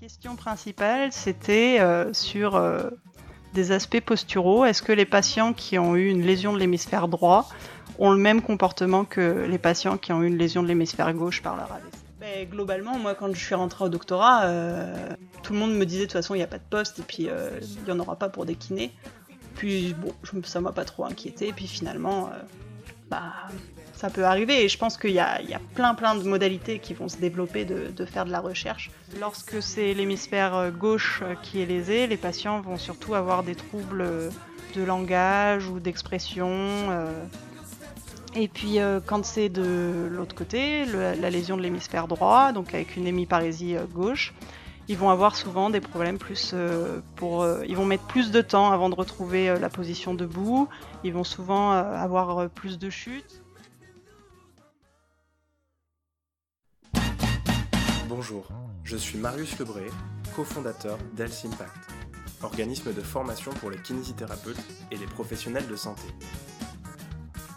question principale, c'était euh, sur euh, des aspects posturaux. Est-ce que les patients qui ont eu une lésion de l'hémisphère droit ont le même comportement que les patients qui ont eu une lésion de l'hémisphère gauche par leur AVC Ben, Globalement, moi, quand je suis rentrée au doctorat, euh, tout le monde me disait de toute façon, il n'y a pas de poste et puis il n'y en aura pas pour des kinés. Puis bon, ça m'a pas trop inquiété. Et puis finalement, bah, ça peut arriver. Et je pense qu'il y a, plein plein de modalités qui vont se développer de, faire de la recherche. Lorsque c'est l'hémisphère gauche qui est lésé, les patients vont surtout avoir des troubles de langage ou d'expression. euh. Et puis euh, quand c'est de l'autre côté, la lésion de l'hémisphère droit, donc avec une hémiparésie euh, gauche, ils vont avoir souvent des problèmes plus pour. ils vont mettre plus de temps avant de retrouver la position debout. Ils vont souvent avoir plus de chutes. Bonjour, je suis Marius Lebré, cofondateur d'Health Impact, organisme de formation pour les kinésithérapeutes et les professionnels de santé.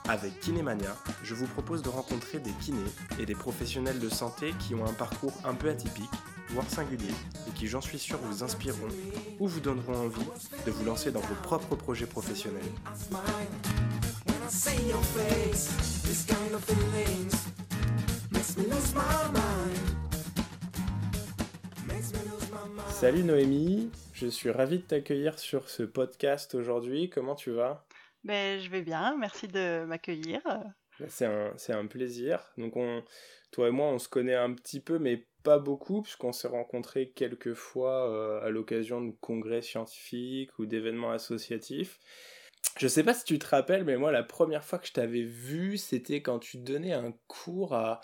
Avec Kinémania, je vous propose de rencontrer des kinés et des professionnels de santé qui ont un parcours un peu atypique, voire singulier, et qui, j'en suis sûr, vous inspireront ou vous donneront envie de vous lancer dans vos propres projets professionnels. Salut Noémie, je suis ravi de t'accueillir sur ce podcast aujourd'hui. Comment tu vas? Ben, je vais bien, merci de m'accueillir. Bah, C'est un, un plaisir. Donc, on, toi et moi, on se connaît un petit peu, mais pas beaucoup, puisqu'on s'est rencontrés quelques fois euh, à l'occasion de congrès scientifiques ou d'événements associatifs. Je sais pas si tu te rappelles, mais moi, la première fois que je t'avais vu, c'était quand tu donnais un cours à,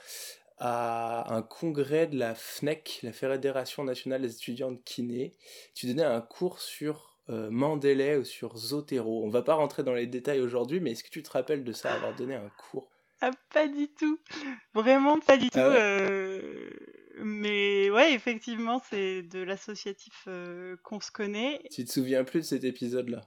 à un congrès de la FNEC, la Fédération nationale des étudiants de kiné. Tu donnais un cours sur euh, Mandela ou sur Zotero. On va pas rentrer dans les détails aujourd'hui, mais est-ce que tu te rappelles de ça, avoir donné un cours? Ah, pas du tout. Vraiment pas du tout. Ah ouais? euh, Mais ouais, effectivement, c'est de l'associatif euh, qu'on se connaît. Tu te souviens plus de cet épisode-là?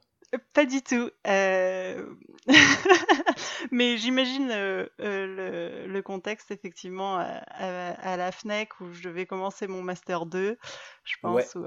Pas du tout. euh, Mais j'imagine euh, euh, le, le contexte, effectivement, à, à- à la FNEC où je devais commencer mon Master 2, je pense, Ouais. ou,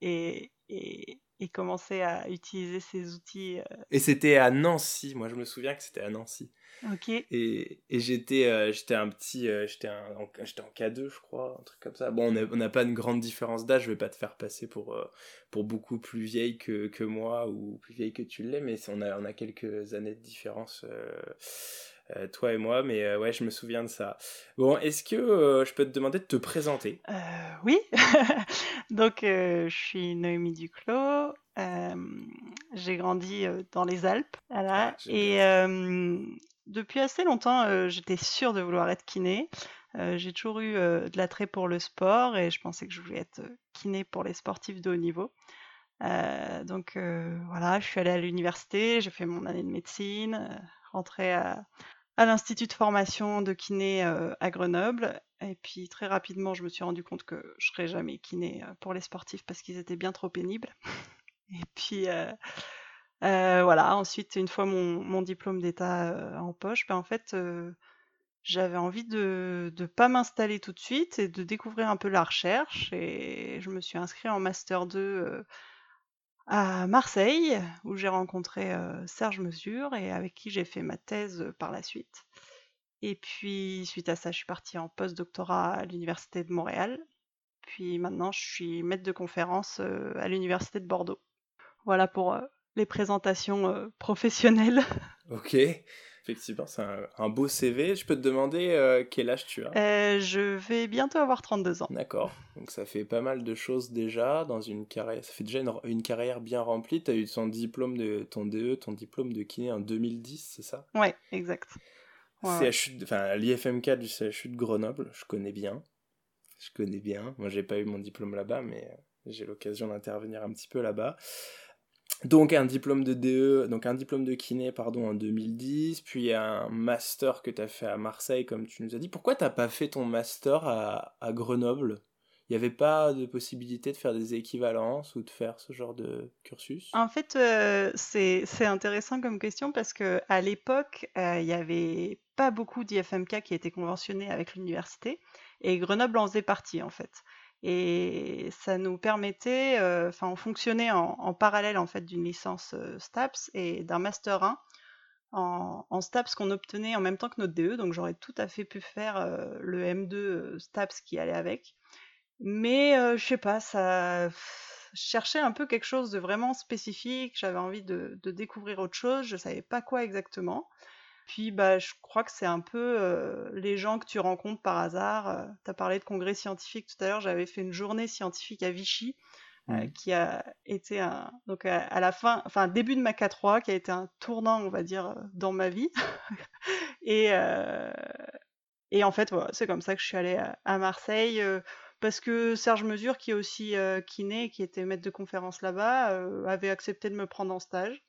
et, et, et commencer à utiliser ces outils. euh, Et c'était à Nancy, moi je me souviens que c'était à Nancy. Ok. Et, et j'étais euh, j'étais un petit, euh, j'étais en, en K2 je crois, un truc comme ça. Bon, on n'a pas une grande différence d'âge, je vais pas te faire passer pour, euh, pour beaucoup plus vieille que, que moi ou plus vieille que tu l'es, mais on a, on a quelques années de différence, euh, toi et moi, mais euh, ouais, je me souviens de ça. Bon, est-ce que euh, je peux te demander de te présenter? Oui, donc je suis Noémie Duclos. j'ai grandi dans les Alpes, voilà. Ah, et depuis assez longtemps, j'étais sûre de vouloir être kiné. J'ai toujours eu de l'attrait pour le sport et je pensais que je voulais être kiné pour les sportifs de haut niveau. Donc voilà, je suis allée à l'université, j'ai fait mon année de médecine, rentrée à, à l'institut de formation de kiné euh, à Grenoble. Et puis très rapidement, je me suis rendu compte que je serais jamais kiné euh, pour les sportifs parce qu'ils étaient bien trop pénibles. Et puis euh, voilà, ensuite, une fois mon, diplôme d'état en poche, ben en fait, j'avais envie de ne pas m'installer tout de suite et de découvrir un peu la recherche. Et je me suis inscrite en Master 2 euh, à Marseille, où j'ai rencontré Serge Mesure et avec qui j'ai fait ma thèse par la suite. Et puis, suite à ça, je suis partie en post-doctorat à l'Université de Montréal. Puis maintenant, je suis maître de conférence à l'Université de Bordeaux. Voilà pour les présentations professionnelles. Ok, effectivement, c'est un, un beau CV. Je peux te demander euh, quel âge tu as? Euh, je vais bientôt avoir 32 ans. D'accord. Donc ça fait pas mal de choses déjà dans une carrière. Ça fait déjà une, une carrière bien remplie. Tu as eu ton diplôme de ton DE, ton diplôme de kiné en 2010, c'est ça? Ouais, exact. Ouais. CHU, enfin l'IFMK du CHU de Grenoble, je connais bien. Je connais bien. Moi, j'ai pas eu mon diplôme là-bas, mais j'ai l'occasion d'intervenir un petit peu là-bas. Donc un diplôme de DE, donc un diplôme de kiné pardon en 2010, puis un master que tu as fait à Marseille comme tu nous as dit. Pourquoi t'as pas fait ton master à, Grenoble? Il n'y avait pas de possibilité de faire des équivalences ou de faire ce genre de cursus? En fait, euh, c'est c'est intéressant comme question parce que à l'époque, euh, il n'y avait pas beaucoup d'IFMK qui étaient conventionnés avec l'université et Grenoble en faisait partie en fait. Et ça nous permettait, euh, enfin, on fonctionnait en, parallèle en fait d'une licence euh, STAPS et d'un Master 1 en, STAPS qu'on obtenait en même temps que notre DE, donc j'aurais tout à fait pu faire euh, le M2 euh, STAPS qui allait avec. Mais euh, je sais pas, ça. Je cherchais un peu quelque chose de vraiment spécifique, j'avais envie de, de découvrir autre chose, je savais pas quoi exactement. Puis bah, je crois que c'est un peu euh, les gens que tu rencontres par hasard. tu as parlé de congrès scientifique tout à l'heure, j'avais fait une journée scientifique à Vichy euh, qui a été un, donc à, à la fin, enfin début de ma K3, qui a été un tournant, on va dire, euh, dans ma vie. et, euh, et en fait, voilà, c'est comme ça que je suis allée à, à Marseille, euh, parce que Serge Mesure, qui est aussi euh, kiné, qui était maître de conférence là-bas, euh, avait accepté de me prendre en stage.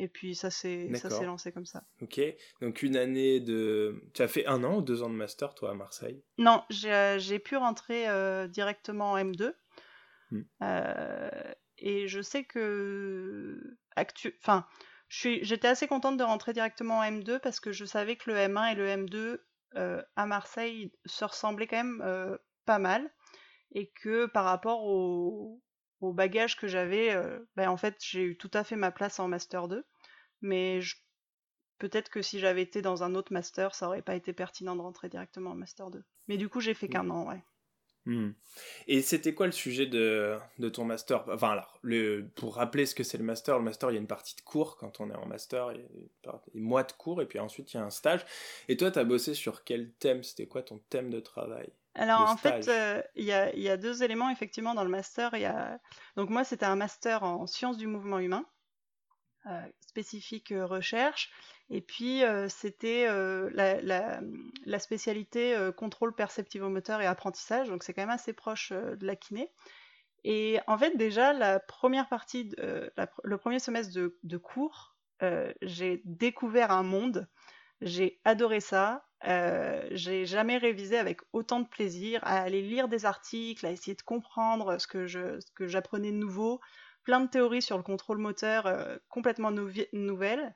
Et puis ça s'est lancé comme ça. Ok, donc une année de... Tu as fait un an ou deux ans de master, toi, à Marseille? Non, j'ai j'ai pu rentrer euh, directement en M2. Hmm. Euh, et je sais que actu... enfin, j'étais assez contente de rentrer directement en M2 parce que je savais que le M1 et le M2 euh, à Marseille se ressemblaient quand même euh, pas mal et que par rapport au, au bagage que j'avais, euh, ben, en fait, j'ai eu tout à fait ma place en Master 2. Mais je- peut-être que si j'avais été dans un autre Master, ça aurait pas été pertinent de rentrer directement en Master 2. Mais du coup, j'ai fait qu'un an, ouais. Hmm. Et c'était quoi le sujet de, de ton master? Enfin, alors, le, pour rappeler ce que c'est le master, le master, il y a une partie de cours quand on est en master, il y a une partie- des mois de cours, et puis ensuite il y a un stage. Et toi, tu as bossé sur quel thème? C'était quoi ton thème de travail Alors de en fait, euh, il y y a deux éléments effectivement dans le master. Y a... Donc moi, c'était un master en sciences du mouvement humain, euh, spécifique euh, recherche. Et puis, euh, c'était la, la- la spécialité contrôle perceptivo-moteur et apprentissage. Donc c'est quand même assez proche de la kiné. Et en fait, déjà, la première partie, le premier semestre de, cours, j'ai découvert un monde. J'ai adoré ça. J'ai jamais révisé avec autant de plaisir à aller lire des articles, à essayer de comprendre ce que ce que j'apprenais de nouveau. Plein de théories sur le contrôle moteur euh, complètement nouvelles.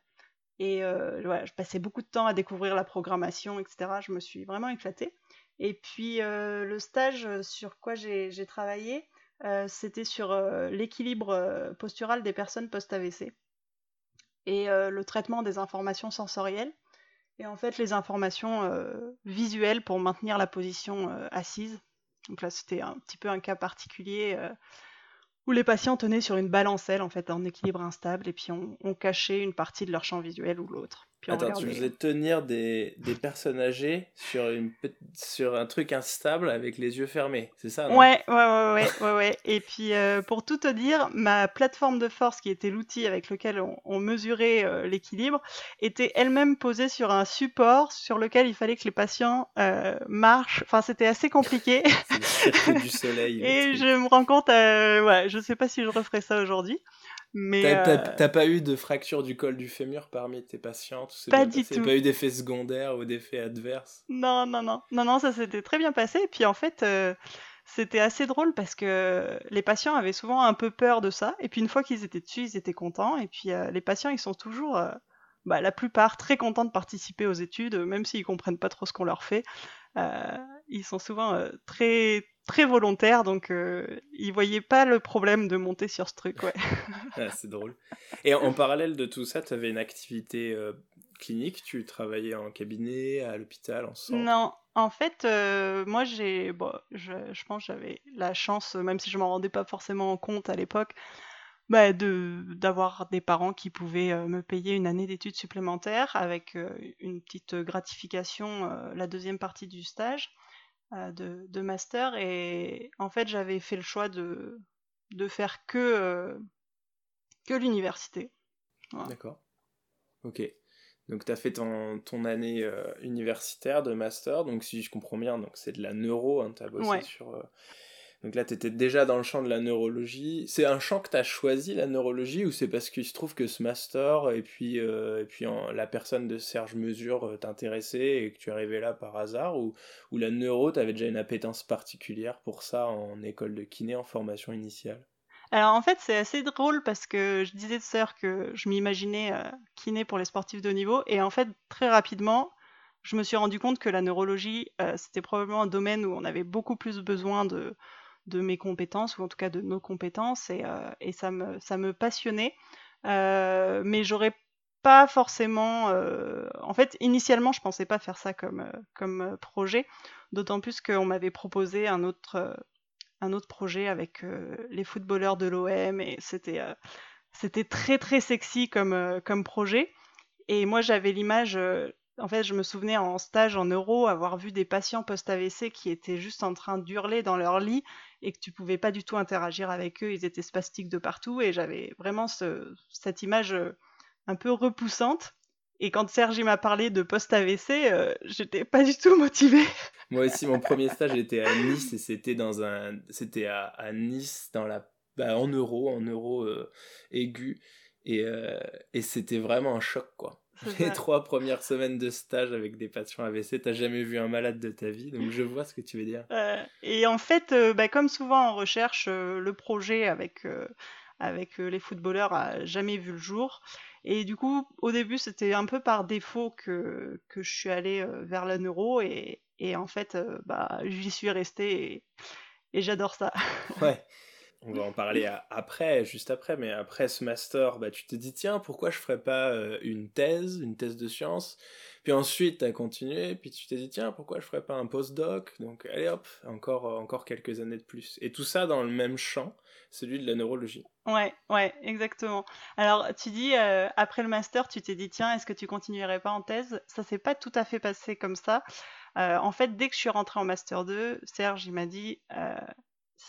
Et euh, je passais beaucoup de temps à découvrir la programmation, etc. Je me suis vraiment éclatée. Et puis euh, le stage sur quoi j'ai travaillé, c'était sur l'équilibre postural des personnes post-AVC et le traitement des informations sensorielles. Et en fait, les informations visuelles pour maintenir la position assise. Donc là, c'était un petit peu un cas particulier où les patients tenaient sur une balancelle, en fait, en équilibre instable, et puis on, on cachait une partie de leur champ visuel ou l'autre. Puis on Attends, tu regardait. faisais tenir des, des personnes âgées sur, une, pe- sur un truc instable avec les yeux fermés, c'est ça non? Ouais, ouais, ouais, ouais, ouais, ouais. Et puis, euh, pour tout te dire, ma plateforme de force, qui était l'outil avec lequel on, on mesurait euh, l'équilibre, était elle-même posée sur un support sur lequel il fallait que les patients euh, marchent. Enfin, c'était assez compliqué. C'est le cirque du soleil. le Et truc. je me rends compte, euh, ouais, je sais pas si je referais ça aujourd'hui, mais T'as t'as- euh, t'as pas eu de fracture du col du fémur parmi tes patients tout Pas du passé? tout. Pas eu d'effet secondaire ou d'effet adverse non, non, non, non, non, ça s'était très bien passé. Et puis en fait, euh, c'était assez drôle parce que les patients avaient souvent un peu peur de ça. Et puis une fois qu'ils étaient dessus, ils étaient contents. Et puis euh, les patients, ils sont toujours, bah, la plupart, très contents de participer aux études, même s'ils comprennent pas trop ce qu'on leur fait. Ils sont souvent très, très volontaires, donc euh, ils voyaient pas le problème de monter sur ce truc, ouais. Ah, C'est drôle. Et en parallèle de tout ça, tu avais une activité euh, clinique? Tu travaillais en cabinet, à l'hôpital, en centre Non, en fait, euh, moi j'ai, bon, je, je pense que j'avais la chance, même si je m'en rendais pas forcément compte à l'époque, bah, de d'avoir des parents qui pouvaient euh, me payer une année d'études supplémentaires avec euh, une petite gratification euh, la deuxième partie du stage de, de master. Et en fait, j'avais fait le choix de de faire que euh, que l'université. Voilà. D'accord. Ok. Donc, tu as fait ton, ton année euh, universitaire de master. Donc, si je comprends bien, donc c'est de la neuro. Hein, tu as bossé Ouais. sur. euh, Donc là, tu étais déjà dans le champ de la neurologie. C'est un champ que tu as choisi, la neurologie, ou c'est parce qu'il se trouve que ce master et puis, euh, et puis la personne de Serge Mesure euh, t'intéressait et que tu arrivé là par hasard Ou, ou la neuro, tu avais déjà une appétence particulière pour ça en école de kiné, en formation initiale? Alors en fait, c'est assez drôle parce que je disais tout à l'heure que je m'imaginais euh, kiné pour les sportifs de haut niveau et en fait, très rapidement, je me suis rendu compte que la neurologie, c'était probablement un domaine où on avait beaucoup plus besoin de, de mes compétences, ou en tout cas de nos compétences, et, euh, et ça, me, ça me passionnait. Euh, mais j'aurais pas forcément. euh, En fait, initialement, je pensais pas faire ça comme, comme projet, d'autant plus qu'on m'avait proposé un autre, un autre projet avec les footballeurs de l'OM, et c'était c'était très très sexy comme, comme projet. Et moi, j'avais l'image. En fait, je me souvenais en stage en euro avoir vu des patients post-AVC qui étaient juste en train d'hurler dans leur lit et que tu pouvais pas du tout interagir avec eux. Ils étaient spastiques de partout et j'avais vraiment ce- cette image euh, un peu repoussante. Et quand Serge m'a parlé de post-AVC, euh, j'étais pas du tout motivée. Moi aussi, mon premier stage était à Nice et c'était dans un, c'était à, à Nice dans la, bah, en euro, en euro euh, aigu euh, et c'était vraiment un choc quoi. Les trois premières semaines de stage avec des patients AVC, t'as jamais vu un malade de ta vie, donc je vois ce que tu veux dire. Euh, et en fait, euh, bah, comme souvent en recherche, euh, le projet avec, euh, avec les footballeurs a jamais vu le jour. Et du coup, au début, c'était un peu par défaut que, que je suis allée vers la neuro. Et, et en fait, bah, j'y suis restée et, et j'adore ça. Ouais. On va en parler après, juste après, mais après ce master, bah, tu te dis, tiens, pourquoi je ferais pas euh, une thèse, une thèse de sciences Puis ensuite, tu as continué, puis tu t'es dit, tiens, pourquoi je ferais pas un postdoc? Donc, allez hop, encore, euh, encore quelques années de plus. Et tout ça dans le même champ, celui de la neurologie. Ouais, ouais, exactement. Alors, tu dis, euh, après le master, tu t'es dit, tiens, est-ce que tu continuerais pas en thèse? Ça s'est pas tout à fait passé comme ça. En fait, dès que je suis rentrée en master 2, Serge, il m'a dit,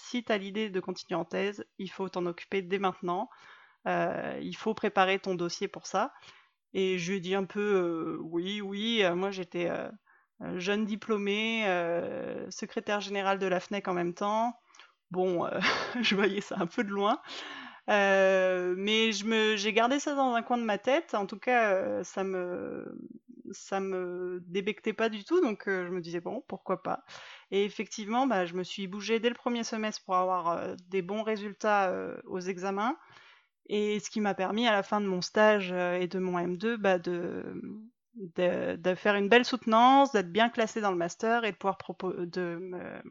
si tu as l'idée de continuer en thèse, il faut t'en occuper dès maintenant. Euh, il faut préparer ton dossier pour ça. Et je lui ai dit un peu, euh, oui, oui, euh, moi j'étais jeune diplômée, secrétaire générale de la FNEC en même temps. Bon, je voyais ça un peu de loin. Mais j'ai gardé ça dans un coin de ma tête. En tout cas, ça me, ça me débectait pas du tout. Donc, je me disais bon, pourquoi pas. Et effectivement, bah, je me suis bougée dès le premier semestre pour avoir euh, des bons résultats euh, aux examens. Et ce qui m'a permis à la fin de mon stage euh, et de mon M2 bah, de, faire une belle soutenance, d'être bien classée dans le master et de pouvoir de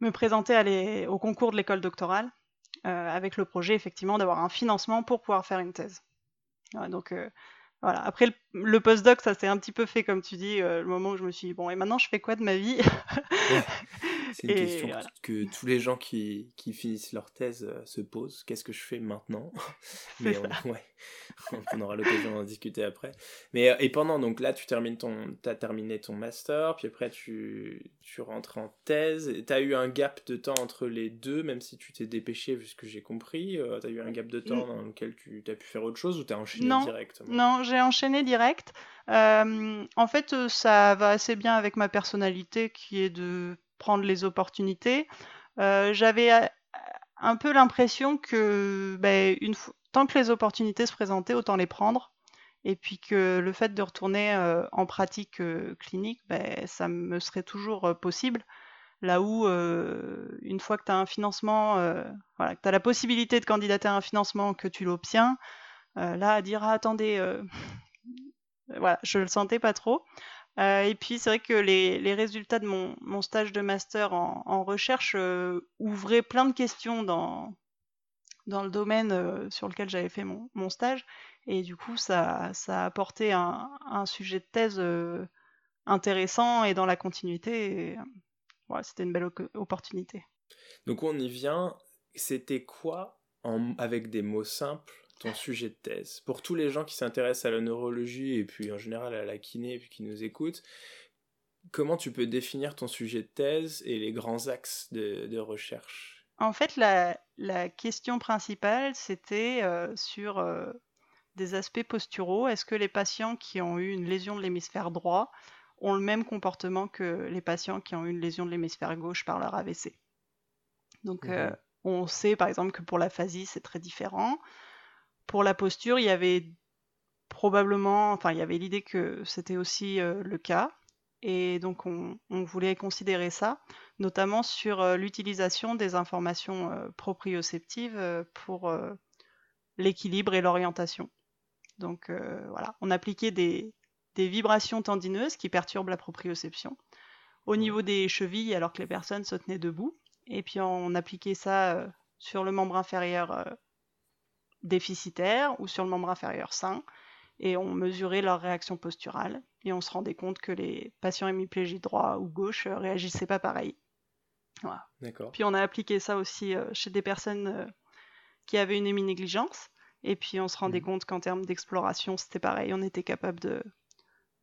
me, présenter au concours de l'école doctorale avec le projet effectivement d'avoir un financement pour pouvoir faire une thèse. Donc voilà. Après le, le postdoc, ça s'est un petit peu fait comme tu dis, euh, le moment où je me suis dit bon et maintenant je fais quoi de ma vie? C'est une Et question voilà. que tous les gens qui, qui finissent leur thèse euh, se posent. Qu'est-ce que je fais maintenant? Mais on, ouais, on aura l'occasion d'en discuter après. Mais euh, et pendant donc là, tu termines ton, t'as terminé ton master, puis après tu, tu rentres en thèse. Et T'as eu un gap de temps entre les deux, même si tu t'es dépêché, vu ce que j'ai compris. Euh, t'as eu un gap de temps dans lequel tu as pu faire autre chose ou t'as enchaîné Non, directement? Non, j'ai enchaîné direct. Euh, en fait, ça va assez bien avec ma personnalité qui est de prendre les opportunités. Euh, j'avais euh, un peu l'impression que ben, tant que les opportunités se présentaient, autant les prendre. Et puis que le fait de retourner euh, en pratique clinique, ben, ça me serait toujours possible. Là où, une fois que tu as un financement, que tu as la possibilité de candidater à un financement, que tu l'obtiens, là, à dire ah, attendez, voilà, je le sentais pas trop. Euh, et puis c'est vrai que les, résultats de mon, stage de master en, recherche euh, ouvraient plein de questions dans, le domaine euh, sur lequel j'avais fait mon, stage. Et du coup, ça, ça a apporté un, sujet de thèse intéressant et dans la continuité. C'était une belle opportunité. Donc on y vient. C'était quoi, avec des mots simples, ton sujet de thèse Pour tous les gens qui s'intéressent à la neurologie et puis en général à la kiné et puis qui nous écoutent, comment tu peux définir ton sujet de thèse et les grands axes de, de recherche? En fait, la, la question principale, c'était euh, sur euh, des aspects posturaux. Est-ce que les patients qui ont eu une lésion de l'hémisphère droit ont le même comportement que les patients qui ont eu une lésion de l'hémisphère gauche par leur AVC Donc, euh, Mhm. on sait par exemple que pour l'aphasie, c'est très différent. Pour la posture, il y avait probablement, enfin, il y avait l'idée que c'était aussi euh, le cas. Et donc, on, on voulait considérer ça, notamment sur euh, l'utilisation des informations euh, proprioceptives pour l'équilibre et l'orientation. Donc, voilà, on appliquait des, des vibrations tendineuses qui perturbent la proprioception au niveau des chevilles alors que les personnes se tenaient debout. et puis on appliquait ça sur le membre inférieur déficitaire ou sur le membre inférieur sain, et on mesurait leur réaction posturale, et on se rendait compte que les patients hémiplégie droit ou gauche euh, réagissaient pas pareil. Voilà. Puis on a appliqué ça aussi euh, chez des personnes euh, qui avaient une héminégligence. Et puis on se rendait Mhm. compte qu'en termes d'exploration, c'était pareil. On était capable de,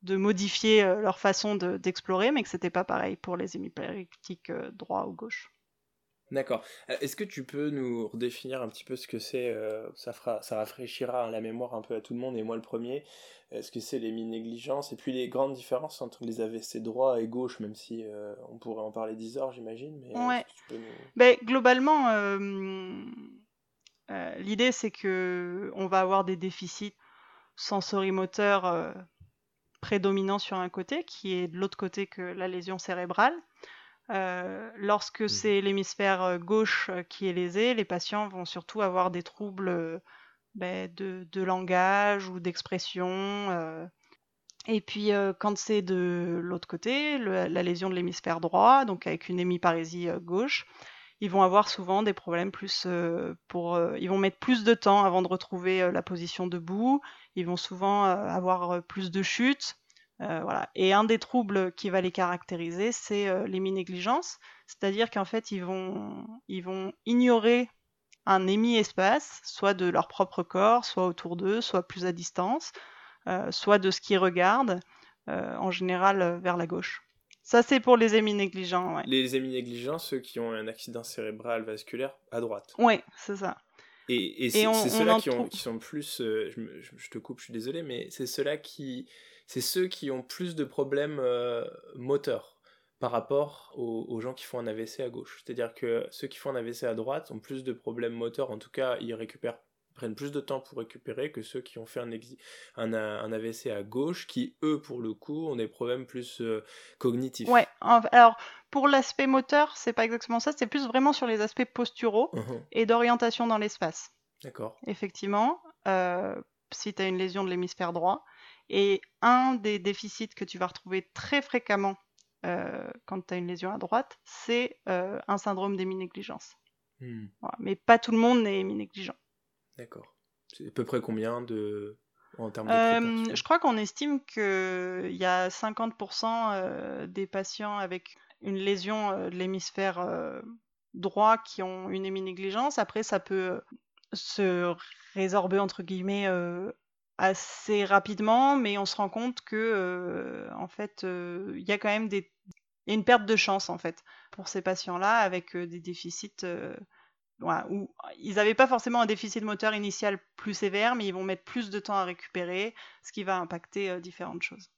de modifier leur façon de- d'explorer, mais que c'était pas pareil pour les hémiplégiques droit ou gauche. D'accord. Euh, Est-ce que tu peux nous redéfinir un petit peu ce que c'est euh, Ça fera, ça rafraîchira la mémoire un peu à tout le monde et moi le premier. euh, Ce que c'est les négligences et puis les grandes différences entre les AVC droit et gauche, même si euh, on pourrait en parler 10 heures, j'imagine. Mais euh, Ouais. est-ce nous- Ben, globalement, euh, euh, l'idée c'est que on va avoir des déficits sensorimoteurs euh, prédominants sur un côté, qui est de l'autre côté que la lésion cérébrale. Euh, lorsque c'est l'hémisphère gauche qui est lésé, les patients vont surtout avoir des troubles ben, de, de langage ou d'expression. euh. Et puis euh, quand c'est de l'autre côté, le- la lésion de l'hémisphère droit, donc avec une hémiparésie gauche, ils vont avoir souvent des problèmes plus euh, pour euh, ils vont mettre plus de temps avant de retrouver euh, la position debout ils vont souvent avoir plus de chutes euh, voilà et un des troubles qui va les caractériser c'est euh, l'héminégligence c'est-à-dire qu'en fait ils vont ils vont ignorer un hémi-espace soit de leur propre corps soit autour d'eux soit plus à distance euh, soit de ce qu'ils regardent euh, en général vers la gauche ça c'est pour les héminégligents ouais Les héminégligents, ceux qui ont un accident cérébral vasculaire à droite. Ouais, c'est ça. Et, et c'est ceux-là qui, qui sont plus. je, me- je- je te coupe, je suis désolé, mais c'est ceux-là qui. C'est ceux qui ont plus de problèmes euh, moteurs par rapport aux, aux gens qui font un AVC à gauche. C'est-à-dire que ceux qui font un AVC à droite ont plus de problèmes moteurs, en tout cas, ils récupèrent prennent plus de temps pour récupérer que ceux qui ont fait un, un, AVC à gauche, qui eux, pour le coup, ont des problèmes plus euh, cognitifs. Ouais, alors pour l'aspect moteur, c'est pas exactement ça, c'est plus vraiment sur les aspects posturaux Mhm. et d'orientation dans l'espace. D'accord. Effectivement, euh, si tu as une lésion de l'hémisphère droit, et un des déficits que tu vas retrouver très fréquemment euh, quand tu as une lésion à droite, c'est euh, un syndrome d'éminégligence. Hmm. Voilà. Mais pas tout le monde n'est héminégligent. D'accord. C'est à peu près combien de. en termes de Euh, je crois qu'on estime qu'il y a 50% euh, des patients avec une lésion de l'hémisphère droit qui ont une héminégligence. Après, ça peut se résorber, entre guillemets, euh, assez rapidement, mais on se rend compte que, euh, en fait, euh, il y a quand même des... une perte de chance, en fait, pour ces patients-là, avec euh, des déficits... voilà, où ils n'avaient pas forcément un déficit moteur initial plus sévère, mais ils vont mettre plus de temps à récupérer, ce qui va impacter différentes choses.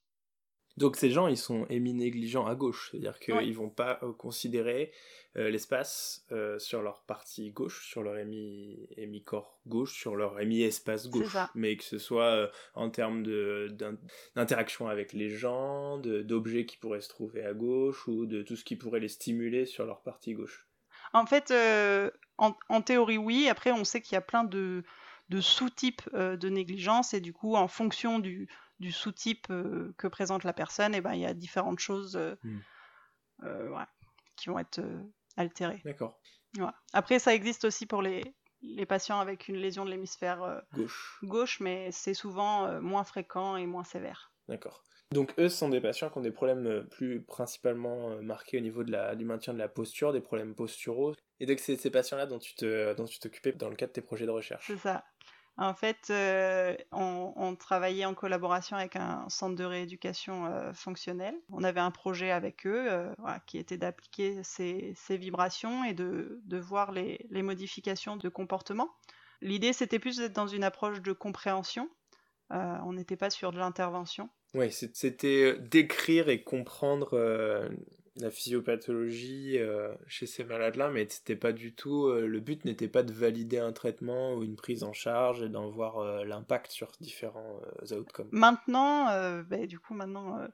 Donc ces gens, ils sont émis négligents à gauche, c'est-à-dire qu'ils Ouais. vont pas euh, considérer euh, l'espace euh, sur leur partie gauche, sur leur émi, émi-corps gauche, sur leur émi-espace gauche, ça. mais que ce soit en termes d'interaction avec les gens, d'objets qui pourraient se trouver à gauche, ou de tout ce qui pourrait les stimuler sur leur partie gauche. En fait, en, en théorie, oui. Après, on sait qu'il y a plein de, de sous-types de négligence, et du coup, en fonction du, du sous-type euh, que présente la personne, eh ben, il y a différentes choses euh, Hmm. euh, qui vont être altérées. D'accord. Après, ça existe aussi pour les, les patients avec une lésion de l'hémisphère Gauche. gauche, mais c'est souvent moins fréquent et moins sévère. D'accord. Donc eux, ce sont des patients qui ont des problèmes plus principalement marqués au niveau de la, du maintien de la posture, des problèmes posturaux. Et donc c'est ces patients-là dont tu te, dont tu t'occupais dans le cadre de tes projets de recherche. C'est ça. En fait, euh, on, travaillait en collaboration avec un centre de rééducation euh, fonctionnelle. On avait un projet avec eux euh, qui était d'appliquer ces, vibrations et de, voir les, les modifications de comportement. L'idée, c'était plus d'être dans une approche de compréhension. Euh, on n'était pas sur de l'intervention. Oui, c'était décrire et comprendre la physiopathologie euh, chez ces malades-là, mais c'était pas du tout. euh, le but n'était pas de valider un traitement ou une prise en charge et d'en voir euh, l'impact sur différents outcomes. Maintenant, ben, du coup, maintenant, euh,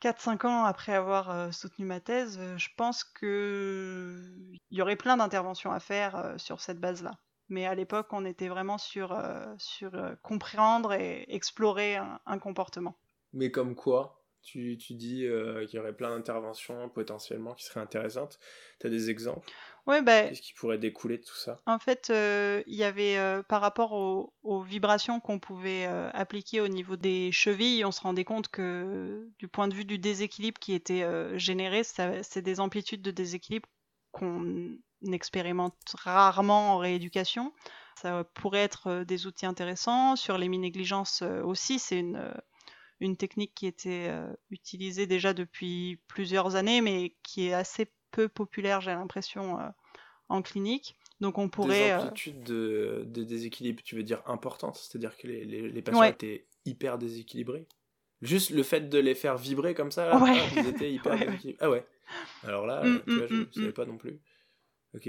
4-5 ans après avoir soutenu ma thèse, je pense que il y aurait plein d'interventions à faire sur cette base-là. Mais à l'époque, on était vraiment sur, sur comprendre et explorer un, un comportement. Mais comme quoi? Tu, tu dis euh, qu'il y aurait plein d'interventions potentiellement qui seraient intéressantes. Tu as des exemples? Ouais, bah, Qu'est-ce qui pourrait découler de tout ça? En fait, euh, il y avait euh, par rapport aux, aux vibrations qu'on pouvait euh, appliquer au niveau des chevilles, on se rendait compte que du point de vue du déséquilibre qui était généré, c'est des amplitudes de déséquilibre qu'on expérimente rarement en rééducation. Ça pourrait être des outils intéressants. Sur l'hémi-négligence euh, aussi, c'est une, une technique qui était euh, utilisée déjà depuis plusieurs années, mais qui est assez peu populaire, j'ai l'impression, euh, en clinique. Donc on pourrait... Des euh, amplitudes de, de déséquilibre, tu veux dire importantes C'est-à-dire que les, les, les patients Ouais. étaient hyper déséquilibrés? Juste le fait de les faire vibrer comme ça, là, Ouais. ah, ils étaient hyper Ouais, déséquilibrés. Ah ouais. Alors là, Mm, tu vois, mm, je mm, ne savais mm. pas non plus. Ok.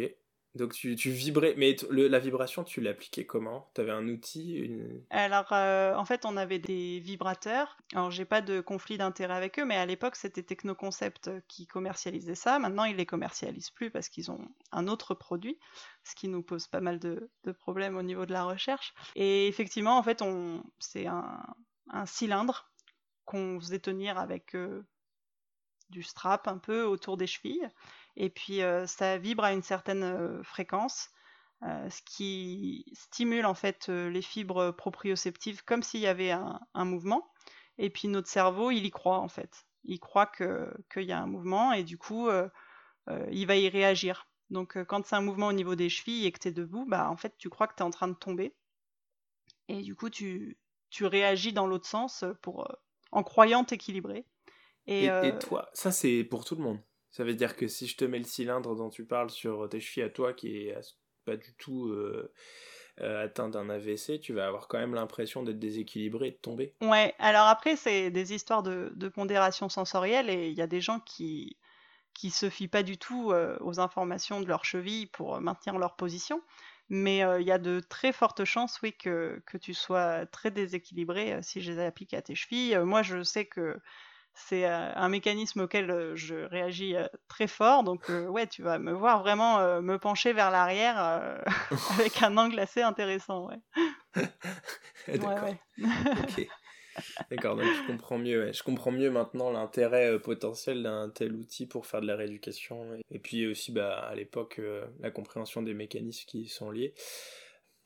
Donc tu, vibrais, mais la vibration, tu l'appliquais comment? Tu avais un outil. Alors, euh, en fait, on avait des vibrateurs. Alors, j'ai pas de conflit d'intérêt avec eux, mais à l'époque, c'était Technoconcept qui commercialisait ça. Maintenant, ils les commercialisent plus parce qu'ils ont un autre produit, ce qui nous pose pas mal de, problèmes au niveau de la recherche. Et effectivement, en fait, on, c'est un, un cylindre qu'on faisait tenir avec euh, du strap un peu autour des chevilles. Et puis, euh, ça vibre à une certaine euh, fréquence. Euh, ce qui stimule en fait les fibres proprioceptives comme s'il y avait un, un mouvement. Et puis notre cerveau, il y croit en fait. Il croit que qu'il y a un mouvement et du coup, il va y réagir. Donc quand c'est un mouvement au niveau des chevilles et que tu es debout, bah en fait tu crois que tu es en train de tomber. Et du coup, tu, tu réagis dans l'autre sens pour, en croyant t'équilibrer. Et, Et, euh, et toi, ça c'est pour tout le monde. Ça veut dire que si je te mets le cylindre dont tu parles sur tes chevilles à toi, qui est as- pas du tout euh, euh, atteint d'un AVC, tu vas avoir quand même l'impression d'être déséquilibré et de tomber. Ouais, alors après, c'est des histoires de, de pondération sensorielle et il y a des gens qui qui se fient pas du tout euh, aux informations de leur cheville pour maintenir leur position. Mais il y a de très fortes chances, oui, que, que tu sois très déséquilibré si je les applique à tes chevilles. Moi, je sais que c'est euh, un mécanisme auquel euh, je réagis euh, très fort. Donc, euh, ouais, tu vas me voir vraiment euh, me pencher vers l'arrière euh, avec un angle assez intéressant, ouais. D'accord. ouais. D'accord, donc je comprends mieux. ouais. Je comprends mieux maintenant l'intérêt potentiel d'un tel outil pour faire de la rééducation. Et puis aussi, bah, à l'époque, la compréhension des mécanismes qui y sont liés.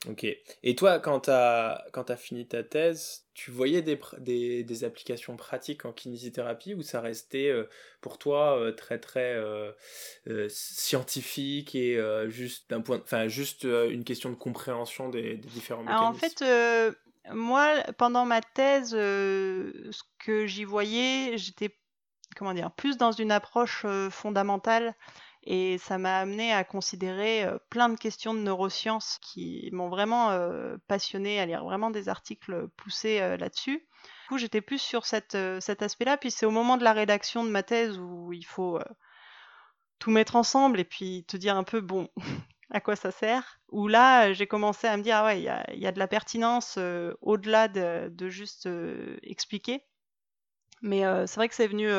Ok. Et toi, quand quand t'as fini ta thèse, tu voyais des, pr- des, des applications pratiques en kinésithérapie ou ça restait euh, pour toi euh, très très euh, scientifique et juste d'un point, enfin juste une question de compréhension des, des différents Alors, en fait, moi, pendant ma thèse, ce que j'y voyais, j'étais, comment dire, plus dans une approche fondamentale et ça m'a amené à considérer plein de questions de neurosciences qui m'ont vraiment passionnée, à lire vraiment des articles poussés là-dessus. Du coup, j'étais plus sur cet aspect-là, puis c'est au moment de la rédaction de ma thèse où il faut tout mettre ensemble et puis te dire un peu, bon, à quoi ça sert Où là, j'ai commencé à me dire, ah ouais, il y a, de la pertinence au-delà de, juste expliquer. Mais c'est vrai que c'est venu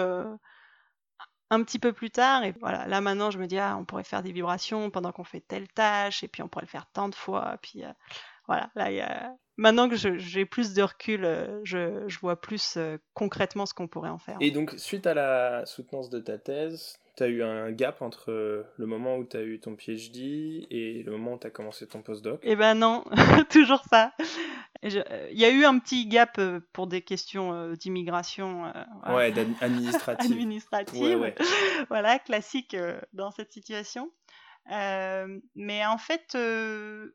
un petit peu plus tard. Et voilà, là maintenant, je me dis, ah, on pourrait faire des vibrations pendant qu'on fait telle tâche, et puis on pourrait le faire tant de fois. Puis euh, voilà, là, il y a... maintenant que j'ai plus de recul, euh, je, je vois plus euh, concrètement ce qu'on pourrait en faire. Et donc, suite à la soutenance de ta thèse, tu as eu un gap entre le moment où tu as eu ton PhD et le moment où tu as commencé ton postdoc? Eh ben non, toujours pas. Euh, Il y a eu un petit gap euh, pour des questions euh, d'immigration euh, Ouais, administrative. administrative. Ouais, ouais. voilà, classique euh, dans cette situation. Euh, mais en fait, euh,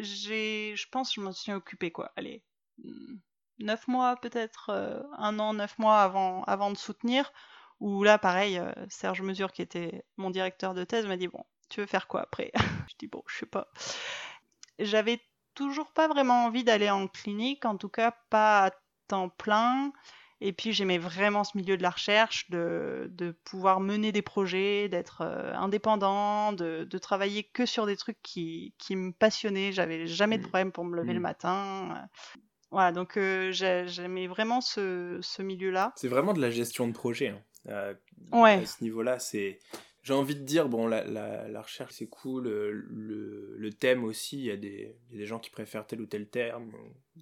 j'ai, je pense, je m'en suis occupée quoi. Allez, hmm, neuf mois peut-être, euh, un an, neuf mois avant, avant de soutenir. Où là, pareil, euh, Serge Mesure, qui était mon directeur de thèse, m'a dit bon, tu veux faire quoi après? Je dis bon, je sais pas. J'avais toujours pas vraiment envie d'aller en clinique, en tout cas pas à temps plein. Et puis j'aimais vraiment ce milieu de la recherche, de, de pouvoir mener des projets, d'être euh, indépendant, de, de travailler que sur des trucs qui, qui me passionnaient. J'avais jamais de Mm. problème pour me lever Mm. le matin. Voilà, donc euh, j'ai- j'aimais vraiment ce, ce milieu-là. C'est vraiment de la gestion de projet. hein. Euh, Ouais. À ce niveau-là, c'est j'ai envie de dire, bon, la, la, la recherche c'est cool, euh, le, le thème aussi, il y, a des, y a des gens qui préfèrent tel ou tel terme,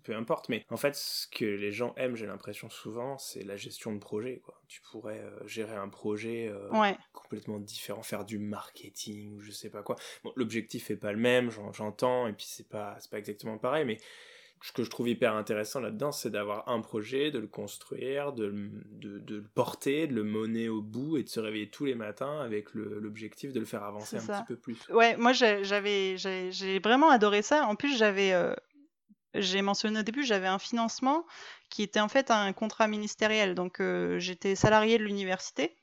peu importe, mais en fait, ce que les gens aiment, j'ai l'impression souvent, c'est la gestion de projet, quoi. Tu pourrais euh, gérer un projet euh, Ouais. complètement différent, faire du marketing ou je sais pas quoi. Bon, l'objectif est pas le même, j'en- j'entends, et puis c'est pas, c'est pas exactement pareil, mais ce que je trouve hyper intéressant là-dedans, c'est d'avoir un projet, de le construire, de, le- de, de le porter, de le mener au bout et de se réveiller tous les matins avec l'objectif de le faire avancer un ça. petit peu plus. Ouais, moi j'ai- j'avais j'ai vraiment adoré ça. En plus, j'avais euh, j'ai mentionné au début, j'avais un financement qui était en fait un contrat ministériel. Donc euh, j'étais salarié de l'université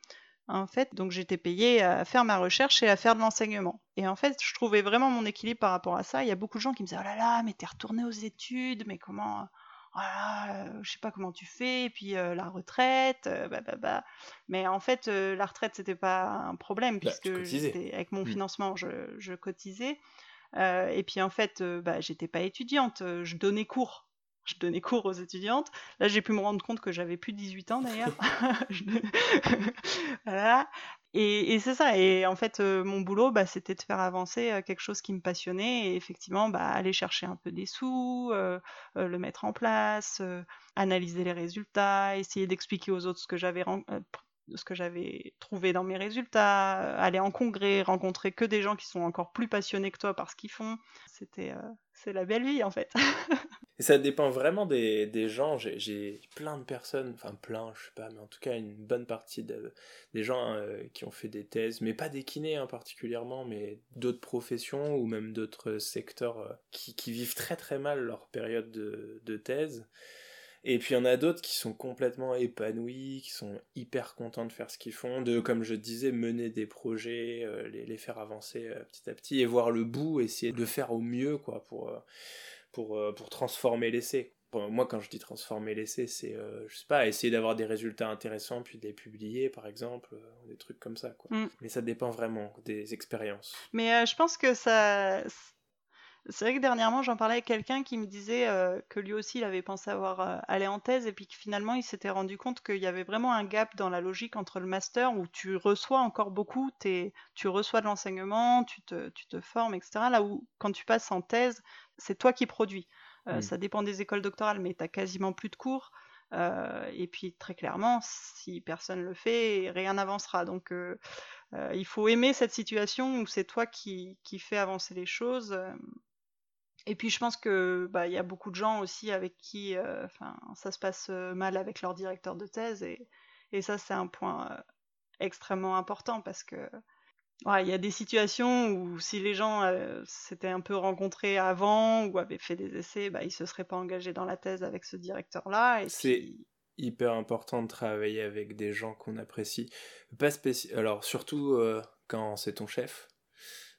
en fait, donc j'étais payée à faire ma recherche et à faire de l'enseignement. Et en fait, je trouvais vraiment mon équilibre par rapport à ça. Il y a beaucoup de gens qui me disaient "Oh là là, mais t'es retourné aux études, mais comment oh là euh, je sais pas comment tu fais, et puis euh, la retraite, euh, bah, bah, bah. Mais en fait, euh, la retraite, c'était pas un problème, Bah, puisque avec mon Mm. financement, je, je cotisais. Et puis en fait, bah, j'étais pas étudiante, je donnais cours. Je donnais cours aux étudiantes. Là, j'ai pu me rendre compte que j'avais plus de 18 ans d'ailleurs. Voilà. Et, et c'est ça. Et en fait, euh, mon boulot, bah, c'était de faire avancer euh, quelque chose qui me passionnait et effectivement, bah, aller chercher un peu des sous, euh, le mettre en place, analyser les résultats, essayer d'expliquer aux autres ce que j'avais ren- ce que j'avais trouvé dans mes résultats, aller en congrès, rencontrer que des gens qui sont encore plus passionnés que toi par ce qu'ils font. C'était, c'est la belle vie en fait. Et ça dépend vraiment des, gens. J'ai- plein de personnes, enfin plein, je sais pas, mais en tout cas une bonne partie de- des gens euh, qui ont fait des thèses, mais pas des kinés hein, particulièrement, mais d'autres professions ou même d'autres secteurs euh, qui, vivent très très mal leur période de, thèse. Et puis il y en a d'autres qui sont complètement épanouis, qui sont hyper contents de faire ce qu'ils font, de, comme je disais, mener des projets, euh, les, les faire avancer petit à petit et voir le bout, essayer de faire au mieux, quoi, pour, pour, euh, pour transformer l'essai. Moi, quand je dis transformer l'essai, c'est, euh, je sais pas, essayer d'avoir des résultats intéressants, puis de les publier, par exemple, euh, des trucs comme ça, quoi. Mm. Mais ça dépend vraiment des expériences. Mais euh, je pense que ça. C'est vrai que dernièrement, j'en parlais avec quelqu'un qui me disait que lui aussi, il avait pensé avoir aller en thèse et puis que finalement, il s'était rendu compte qu'il y avait vraiment un gap dans la logique entre le master où tu reçois encore beaucoup, tu reçois de l'enseignement, tu te, tu te formes, etc. Là où, quand tu passes en thèse, c'est toi qui produis. Euh. Ça dépend des écoles doctorales, mais tu as quasiment plus de cours. Euh, et puis, très clairement, si personne le fait, rien n'avancera. Donc, euh, il faut aimer cette situation où c'est toi qui, qui fais avancer les choses. Et puis je pense que bah il y a beaucoup de gens aussi avec qui enfin ça se passe mal avec leur directeur de thèse et, et ça c'est un point extrêmement important parce que ouais, il y a des situations où si les gens euh, s'étaient un peu rencontrés avant ou avaient fait des essais, bah ils se seraient pas engagés dans la thèse avec ce directeur là et C'est- puis hyper important de travailler avec des gens qu'on apprécie. Pas spéci... Alors, surtout euh, quand c'est ton chef,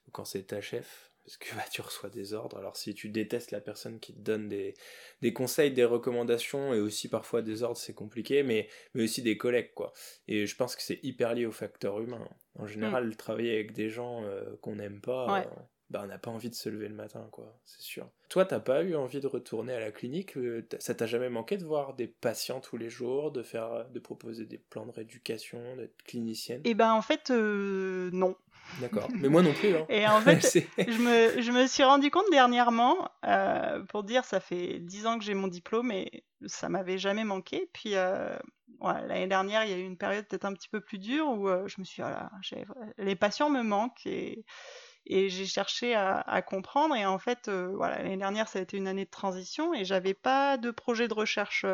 ou quand c'est ta chef, parce que bah, tu reçois des ordres. Alors, si tu détestes la personne qui te donne des, des conseils, des recommandations, et aussi parfois des ordres, c'est compliqué, mais, mais aussi des collègues, quoi. Et je pense que c'est hyper lié au facteur humain. En général, travailler avec des gens euh, qu'on n'aime pas, Ouais. euh, bah, on n'a pas envie de se lever le matin, quoi, c'est sûr. Toi, t'as pas eu envie de retourner à la clinique euh, Ça t'a jamais manqué de voir des patients tous les jours, de faire, de proposer des plans de rééducation, d'être clinicienne? Et ben en fait non. D'accord. Mais moi non plus, hein. Et en fait, je me, je me suis rendu compte dernièrement, euh, pour dire, ça fait 10 ans que j'ai mon diplôme et ça m'avait jamais manqué. Puis euh, ouais, l'année dernière, il y a eu une période peut-être un petit peu plus dure où euh, je me suis dit, voilà, j'ai- les patients me manquent et, et j'ai cherché à, à comprendre. Et en fait, voilà, l'année dernière, ça a été une année de transition et j'avais pas de projet de recherche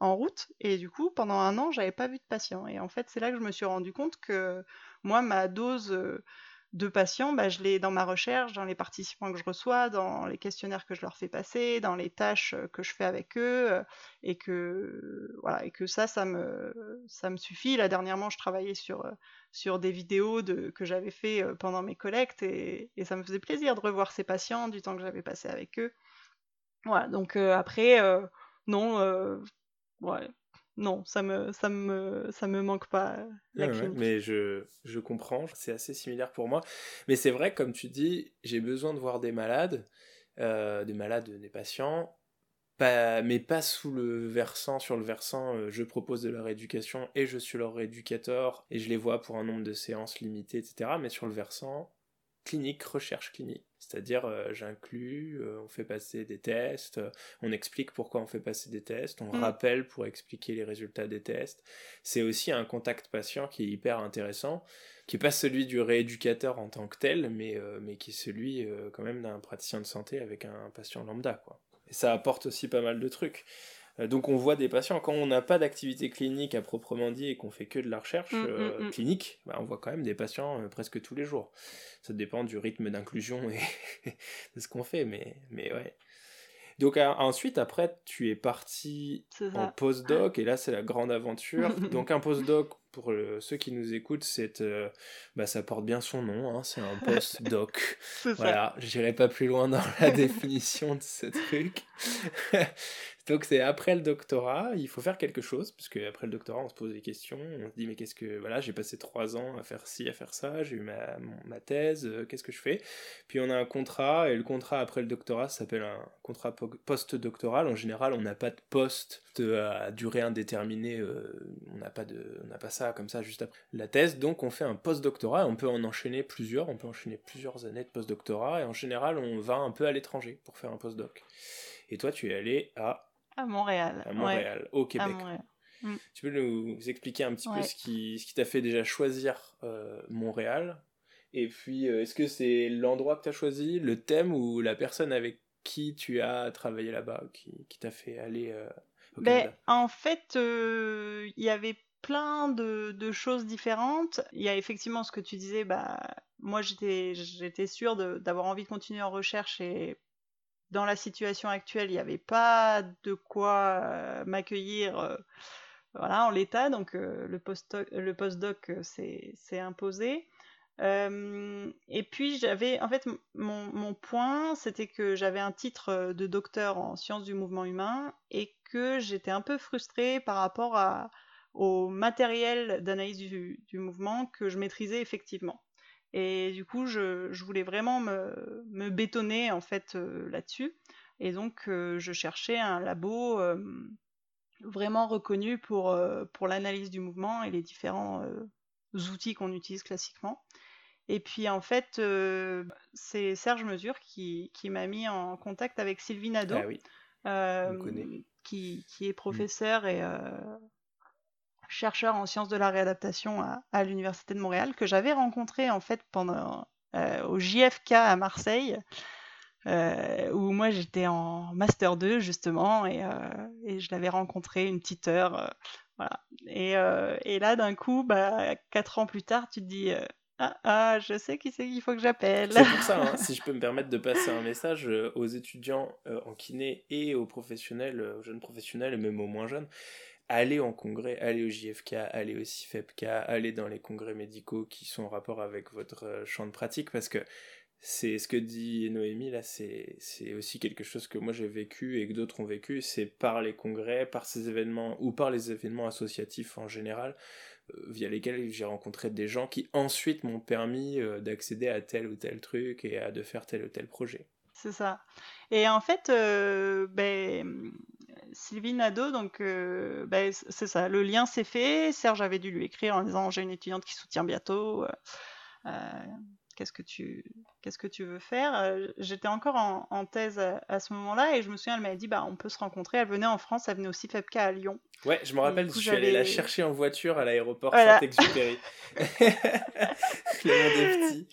en route. Et du coup, pendant un an, j'avais pas vu de patients. Et en fait, c'est là que je me suis rendu compte que moi, ma dose euh, de patients, bah, je l'ai dans ma recherche, dans les participants que je reçois, dans les questionnaires que je leur fais passer, dans les tâches euh, que je fais avec eux, euh, et que voilà, et que ça, ça me, suffit. Là, dernièrement, je travaillais sur des vidéos que j'avais fait pendant mes collectes, et, ça me faisait plaisir de revoir ces patients du temps que j'avais passé avec eux. Voilà. Donc après, non, ouais, non, ça me, ça me, ça me manque pas euh, la Ouais, ouais, clinique. mais je, je comprends, c'est assez similaire pour moi. Mais c'est vrai, comme tu dis, j'ai besoin de voir des malades, euh, des malades, des patients, pas, mais pas sous le versant, sur le versant, euh, je propose de leur éducation et je suis leur éducateur et je les vois pour un nombre de séances limitées, etc. Mais sur le versant clinique, recherche clinique. C'est-à-dire, euh, j'inclus, euh, on fait passer des tests, euh, on explique pourquoi on fait passer des tests, on Mm. rappelle pour expliquer les résultats des tests. C'est aussi un contact patient qui est hyper intéressant, qui n'est pas celui du rééducateur en tant que tel, mais, mais qui est celui quand même d'un praticien de santé avec un patient lambda. Quoi. Et ça apporte aussi pas mal de trucs. Euh, Donc on voit des patients, quand on n'a pas d'activité clinique à proprement dit et qu'on fait que de la recherche Mm, euh, mm, mm. clinique, bah, on voit quand même des patients euh, presque tous les jours. Ça dépend du rythme d'inclusion et de ce qu'on fait, mais, mais ouais. Donc ensuite, après, tu es parti en postdoc, et là c'est la grande aventure. Donc un postdoc, pour ceux qui nous écoutent, c'est, euh, bah, ça porte bien son nom, hein, c'est un postdoc. Voilà, j'irai pas plus loin dans la définition de ce truc. Donc c'est après le doctorat, il faut faire quelque chose, parce que après le doctorat, on se pose des questions, on se dit mais qu'est-ce que voilà, j'ai passé trois ans à faire ci, à faire ça, j'ai eu ma, ma thèse, euh, qu'est-ce que je fais? Puis on a un contrat, et le contrat après le doctorat s'appelle un contrat po- post-doctoral. En général, on n'a pas de poste à durée indéterminée, euh, on n'a pas de, on n'a pas ça comme ça juste après la thèse. Donc on fait un post-doctorat, on peut en enchaîner plusieurs, on peut enchaîner plusieurs années de post-doctorat, et en général, on va un peu à l'étranger pour faire un post-doc. Et toi, tu es allé à, À Montréal. à ouais, Montréal, au à Québec. Montréal. Tu peux nous expliquer un petit peu ce qui, ce qui t'a fait déjà choisir euh, Montréal? Et puis, euh, est-ce que c'est l'endroit que tu as choisi, le thème ou la personne avec qui tu as travaillé là-bas qui, qui t'a fait aller euh, au Ben, Canada? en fait, euh, il y avait plein de, de choses différentes. Il y a effectivement ce que tu disais, bah, moi j'étais j'étais sûre d'avoir envie de continuer en recherche et dans la situation actuelle, il n'y avait pas de quoi euh, m'accueillir euh, voilà, en l'état, donc euh, le postdoc, le s'est imposé. Et puis j'avais, en fait, mon, point, c'était que j'avais un titre de docteur en sciences du mouvement humain et que j'étais un peu frustrée par rapport à, au matériel d'analyse du mouvement que je maîtrisais effectivement. Et du coup, je, je voulais vraiment me, me bétonner en fait euh, là-dessus. Et donc, euh, je cherchais un labo euh, vraiment reconnu pour, pour l'analyse du mouvement et les différents outils qu'on utilise classiquement. Et puis en fait, c'est Serge Mesure qui, qui m'a mis en contact avec Sylvie Nadeau, Ah oui, qui, qui est professeur et chercheur en sciences de la réadaptation à, à l'Université de Montréal, que j'avais rencontré en fait pendant euh, au JFK à Marseille, euh, où moi j'étais en Master 2 justement, et, euh, et je l'avais rencontré une petite heure. voilà. Et, et là, d'un coup, bah, quatre ans plus tard, tu te dis ah, ah, je sais qui c'est qu'il faut que j'appelle. C'est pour ça, hein, si je peux me permettre de passer un message aux étudiants en kiné et aux professionnels, aux jeunes professionnels et même aux moins jeunes, allez en congrès, allez au JFK, allez au CIFEPK, allez dans les congrès médicaux qui sont en rapport avec votre euh, champ de pratique parce que c'est ce que dit Noémie là, c'est aussi quelque chose que moi j'ai vécu et que d'autres ont vécu, c'est par les congrès, par ces événements ou par les événements associatifs en général euh, via lesquels j'ai rencontré des gens qui ensuite m'ont permis euh, d'accéder à tel ou tel truc et à de faire tel ou tel projet. C'est ça. Et en fait, ben, Sylvie Nadeau, donc euh, ben, c'est ça, le lien s'est fait. Serge avait dû lui écrire en disant j'ai une étudiante qui soutient bientôt. euh, euh, qu'est-ce que tu qu'est-ce que tu veux faire? J'étais encore en, en thèse à, à ce moment-là et je me souviens, elle m'avait dit bah on peut se rencontrer. Elle venait en France, elle venait aussi FEPK à Lyon. Ouais, je me rappelle, coup, je suis allé la chercher en voiture à l'aéroport Voilà. Saint-Exupéry. Le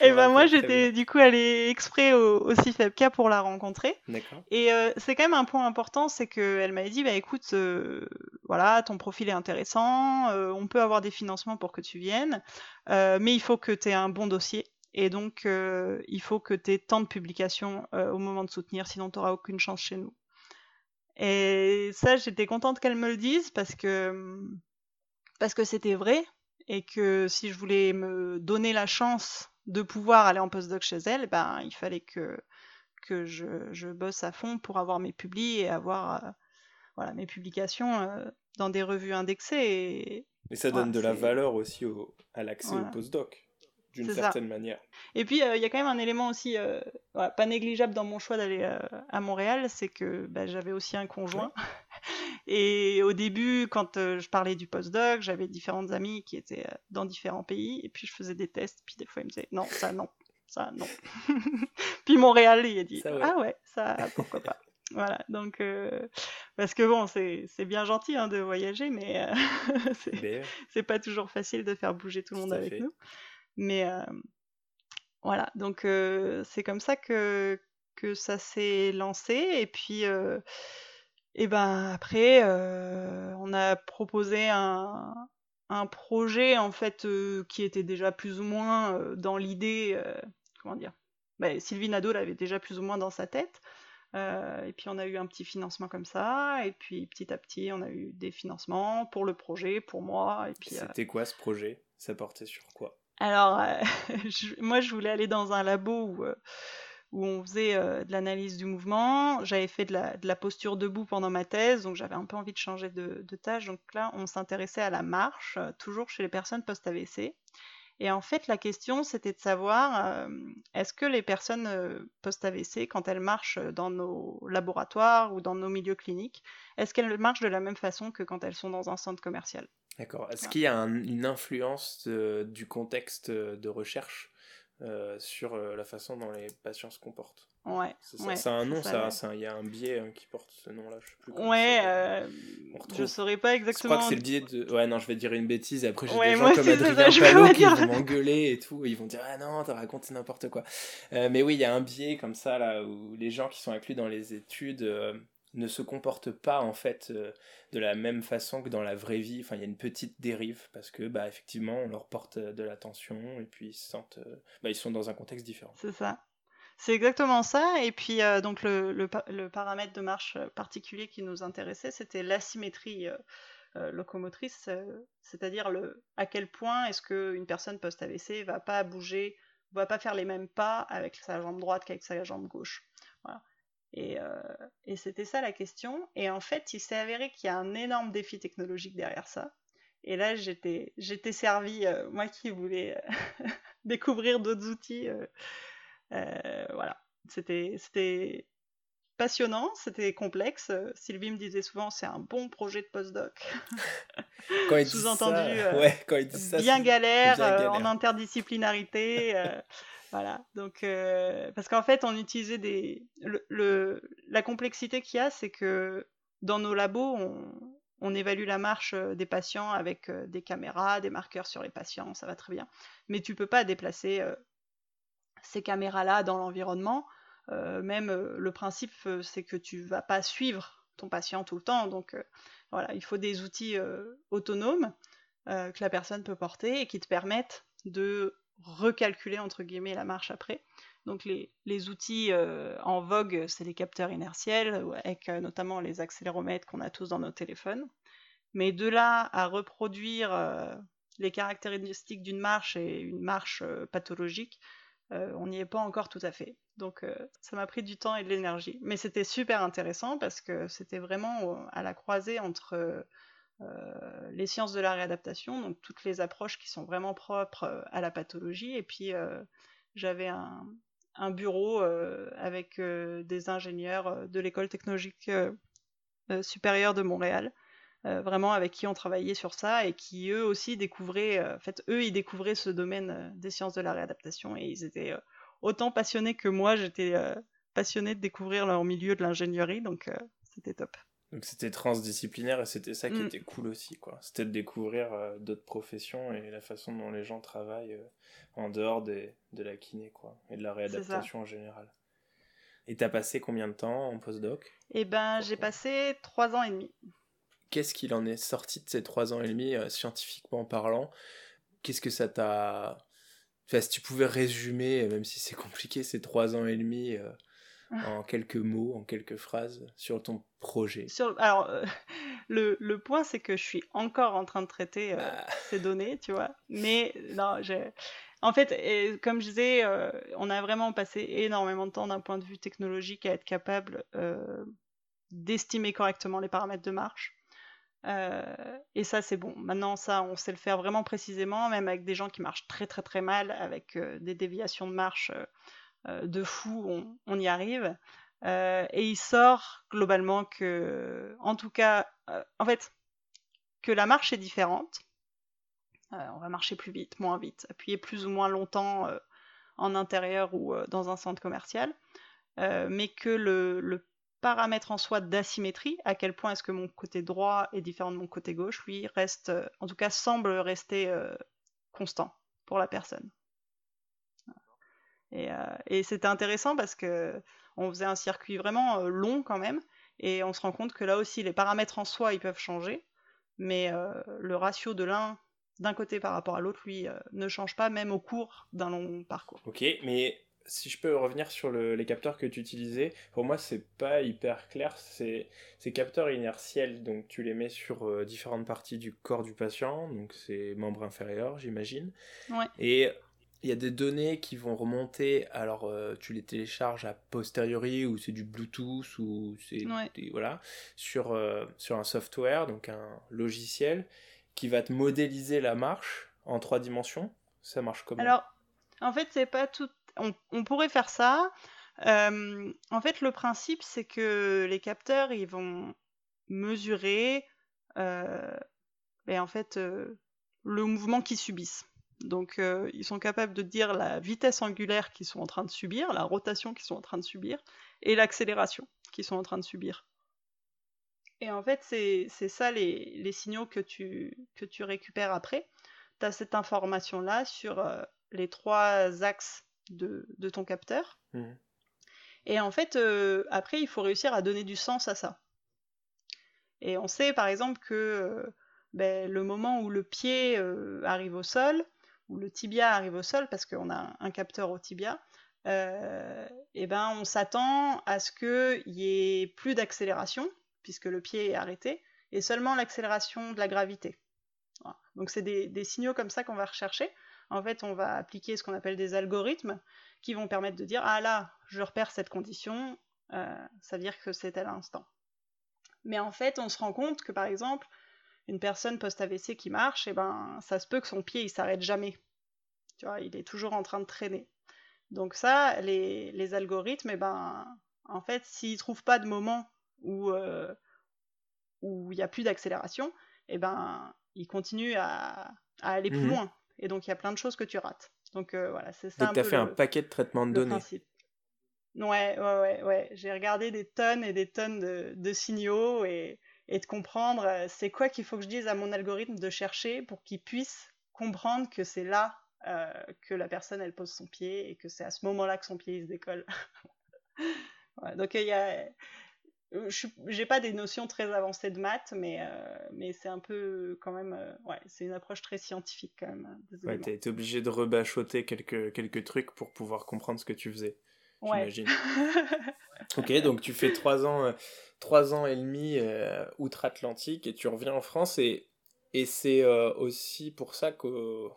Et me ben moi j'étais du coup allée exprès au, au CIFEPK pour la rencontrer. Et euh, c'est quand même un point important, c'est qu'elle m'avait dit, bah écoute, euh, voilà, ton profil est intéressant, euh, on peut avoir des financements pour que tu viennes, euh, mais il faut que tu aies un bon dossier. Et donc, euh, il faut que tu aies tant de publications euh, au moment de soutenir, sinon tu n'auras aucune chance chez nous. Et ça, j'étais contente qu'elle me le dise parce que parce que c'était vrai et que si je voulais me donner la chance de pouvoir aller en postdoc chez elle, ben il fallait que que je, je bosse à fond pour avoir mes publis et avoir euh, voilà mes publications euh, dans des revues indexées et Mais ça donne Ouais, de la valeur aussi au, à l'accès Voilà. au postdoc. d'une ça. certaine manière. Et puis, euh, il y a quand même un élément aussi euh, voilà, pas négligeable dans mon choix d'aller euh, à Montréal, c'est que bah, j'avais aussi un conjoint. Et au début, quand euh, je parlais du postdoc, j'avais différentes amies qui étaient euh, dans différents pays, et puis je faisais des tests, puis des fois ils me disaient non, ça non, ça non. puis Montréal, il a dit Ça, ouais. ah ouais, ça pourquoi pas. Voilà, donc euh, parce que bon, c'est bien gentil hein, de voyager, mais euh, c'est pas toujours facile de faire bouger tout le monde avec fait. nous. Mais voilà, donc c'est comme ça que, que ça s'est lancé. Et puis, et ben après, euh, on a proposé un, un projet en fait euh, qui était déjà plus ou moins euh, dans l'idée, comment dire, ben, Sylvie Nadeau l'avait déjà plus ou moins dans sa tête. Euh, et puis on a eu un petit financement comme ça, et puis petit à petit on a eu des financements pour le projet, pour moi, et puis euh, C'était quoi ce projet? Ça portait sur quoi? alors, euh, je- moi, je voulais aller dans un labo où, où on faisait euh, de l'analyse du mouvement. J'avais fait de la, de la posture debout pendant ma thèse, donc j'avais un peu envie de changer de, de tâche. Donc là, on s'intéressait à la marche, euh, toujours chez les personnes post-AVC. Et en fait, la question, c'était de savoir, euh, est-ce que les personnes post-AVC, quand elles marchent dans nos laboratoires ou dans nos milieux cliniques, est-ce qu'elles marchent de la même façon que quand elles sont dans un centre commercial? D'accord. Est-ce qu'il y a un- une influence de- du contexte de recherche? Euh, sur euh, la façon dont les patients se comportent Ouais, C'est ça, ouais, ça a un nom, ça, il y a un biais hein, qui porte ce nom-là, je sais plus. Ouais, euh, je saurais pas Je exactement. crois que c'est le biais de. Ouais, non, je vais dire une bêtise. Et après, j'ai Ouais, des gens comme Adrien je Palot qui vont m'engueuler et tout. Ils vont dire Ah non, t'as raconté n'importe quoi. Euh, mais oui, il y a un biais comme ça, là, où les gens qui sont inclus dans les études ne se comportent pas, en fait, euh, de la même façon que dans la vraie vie. Enfin, il y a une petite dérive parce que, bah, effectivement, on leur porte euh, de l'attention et puis ils se sentent. euh, Bah, ils sont dans un contexte différent. C'est ça. C'est exactement ça. Et puis, donc, le, le pa- le paramètre de marche particulier qui nous intéressait, c'était l'asymétrie locomotrice, c'est-à-dire le, à quel point est-ce qu'une personne post-AVC va pas bouger, va pas faire les mêmes pas avec sa jambe droite qu'avec sa jambe gauche. Voilà. Et, euh, et c'était ça la question. Et en fait, il s'est avéré qu'il y a un énorme défi technologique derrière ça. Et là, j'étais, j'étais servie, euh, moi qui voulais euh, découvrir d'autres outils. voilà, c'était c'était passionnant, c'était complexe. Sylvie me disait souvent c'est un bon projet de postdoc. Quand Sous-entendu, ça, ouais, quand ils disent ça, bien c'est- galère, bien galère. en interdisciplinarité. Voilà, donc euh, parce qu'en fait on utilisait des le, la complexité qu'il y a, c'est que dans nos labos on, on évalue la marche euh, des patients avec euh, des caméras, des marqueurs sur les patients, ça va très bien, mais tu peux pas déplacer ces caméras-là dans l'environnement. Même le principe, c'est que tu vas pas suivre ton patient tout le temps. Donc voilà, il faut des outils autonomes que la personne peut porter et qui te permettent de recalculer entre guillemets la marche après. Donc les, outils euh, en vogue, c'est les capteurs inertiels, avec euh, notamment les accéléromètres qu'on a tous dans nos téléphones. Mais de là à reproduire euh, les caractéristiques d'une marche et une marche pathologique, on n'y est pas encore tout à fait. Donc ça m'a pris du temps et de l'énergie. Mais c'était super intéressant parce que c'était vraiment à la croisée entre euh, les sciences de la réadaptation, donc toutes les approches qui sont vraiment propres euh, à la pathologie, et puis euh, j'avais un, bureau avec des ingénieurs de l'école technologique supérieure de Montréal, vraiment avec qui on travaillait sur ça et qui eux aussi découvraient, en fait eux ils découvraient ce domaine des sciences de la réadaptation. Et ils étaient autant passionnés que moi, j'étais passionnée de découvrir leur milieu de l'ingénierie, donc c'était top. Donc c'était transdisciplinaire et c'était ça qui Mm. était cool aussi, quoi. C'était de découvrir euh, d'autres professions et la façon dont les gens travaillent euh, en dehors des, de la kiné, quoi, et de la réadaptation en général. Et t'as passé combien de temps en postdoc? Et ben j'ai passé trois ans et demi. Qu'est-ce qu'il en est sorti de ces trois ans et demi, euh, scientifiquement parlant? Qu'est-ce que ça t'a... Enfin, si tu pouvais résumer, même si c'est compliqué, ces trois ans et demi en quelques mots, en quelques phrases, sur ton projet. Sur, alors, euh, le, le point, c'est que je suis encore en train de traiter euh, Ah. ces données, tu vois. Mais non, j'ai... En fait, et comme je disais, euh, on a vraiment passé énormément de temps d'un point de vue technologique à être capable d'estimer correctement les paramètres de marche. Euh, et ça, c'est bon. Maintenant, ça, on sait le faire vraiment précisément, même avec des gens qui marchent très très très mal, avec euh, des déviations de marche de fou, on, y arrive. et il sort globalement que, en tout cas, en fait, que la marche est différente. on va marcher plus vite, moins vite, appuyer plus ou moins longtemps en intérieur ou dans un centre commercial, mais que le, paramètre en soi d'asymétrie, à quel point est-ce que mon côté droit est différent de mon côté gauche, lui reste, euh, en tout cas semble rester euh, constant pour la personne. Et, euh, et c'était intéressant parce que on faisait un circuit vraiment long quand même, et on se rend compte que là aussi les paramètres en soi ils peuvent changer, mais le ratio de l'un d'un côté par rapport à l'autre, lui, ne change pas même au cours d'un long parcours. Ok, mais si je peux revenir sur les capteurs que tu utilisais, pour moi c'est pas hyper clair. C'est ces capteurs inertiels, donc tu les mets sur euh, différentes parties du corps du patient, donc c'est membres inférieurs, j'imagine. Ouais. Et il y a des données qui vont remonter. Alors euh, tu les télécharges a posteriori ou c'est du Bluetooth ou c'est voilà sur euh, sur un software, donc un logiciel qui va te modéliser la marche en trois dimensions. Ça marche comment? Alors en fait, c'est pas tout on, pourrait faire ça. Euh, en fait, le principe, c'est que les capteurs, ils vont mesurer euh, ben, en fait, le mouvement qu'ils subissent. Donc, ils sont capables de dire la vitesse angulaire qu'ils sont en train de subir, la rotation qu'ils sont en train de subir, et l'accélération qu'ils sont en train de subir. Et en fait, c'est ça les, les, signaux que tu, que tu récupères après. Tu as cette information-là sur les trois axes de, ton capteur. Mmh. Et en fait, euh, après, il faut réussir à donner du sens à ça. Et on sait par exemple que euh, ben, le moment où le pied euh, arrive au sol, ou le tibia arrive au sol, parce qu'on a un capteur au tibia, et ben on s'attend à ce qu'il y ait plus d'accélération, puisque le pied est arrêté, et seulement l'accélération de la gravité. Donc c'est des, signaux comme ça qu'on va rechercher en fait, on va appliquer ce qu'on appelle des algorithmes qui vont permettre de dire ah là, je repère cette condition, euh, ça veut dire que c'est à l'instant. Mais en fait, on se rend compte que par exemple, une personne post-AVC qui marche, et eh ben, ça se peut que son pied il s'arrête jamais. Tu vois, il est toujours en train de traîner. Donc ça, les, algorithmes, eh ben, en fait, s'ils trouvent pas de moment où euh, où il n'y a plus d'accélération, eh ben, ils continuent à, aller plus mmh loin et donc il y a plein de choses que tu rates. Donc euh, voilà, c'est ça. Donc tu as fait un paquet de traitements de données. Principe. Ouais, ouais, ouais, ouais. J'ai regardé des tonnes et des tonnes de, signaux et, et, de comprendre euh, c'est quoi qu'il faut que je dise à mon algorithme de chercher pour qu'il puisse comprendre que c'est là euh, que la personne elle pose son pied et que c'est à ce moment-là que son pied il se décolle. donc il y a euh, j'ai pas des notions très avancées de maths, mais, euh, mais c'est un peu quand même. Euh, ouais, c'est une approche très scientifique quand même. Hein, ouais, t'as été obligé de rebachoter quelques, quelques trucs pour pouvoir comprendre ce que tu faisais. J'imagine. ok, donc tu fais trois ans, trois ans et demi outre-Atlantique et tu reviens en France et, et c'est aussi pour ça que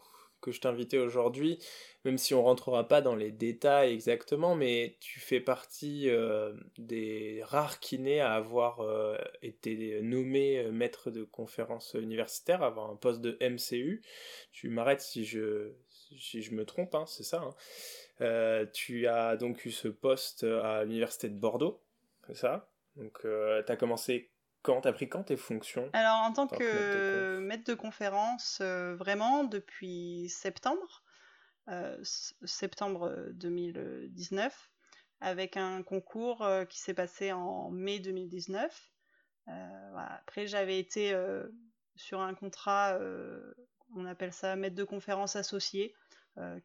que je t'invitais aujourd'hui, même si on rentrera pas dans les détails exactement, mais tu fais partie euh, des rares kinés à avoir euh, été nommé euh, maître de conférence universitaire, avoir un poste de MCU. Tu m'arrêtes si je, si je me trompe, hein, c'est ça. Hein. tu as donc eu ce poste à l'université de Bordeaux, c'est ça? Donc tu as commencé quand? T'as pris quand tes fonctions? Alors en tant que, maître de conférence, euh, vraiment depuis septembre, euh, septembre 2019, avec un concours euh, qui s'est passé en mai 2019. Après j'avais été sur un contrat, on appelle ça maître de conférence associé, euh,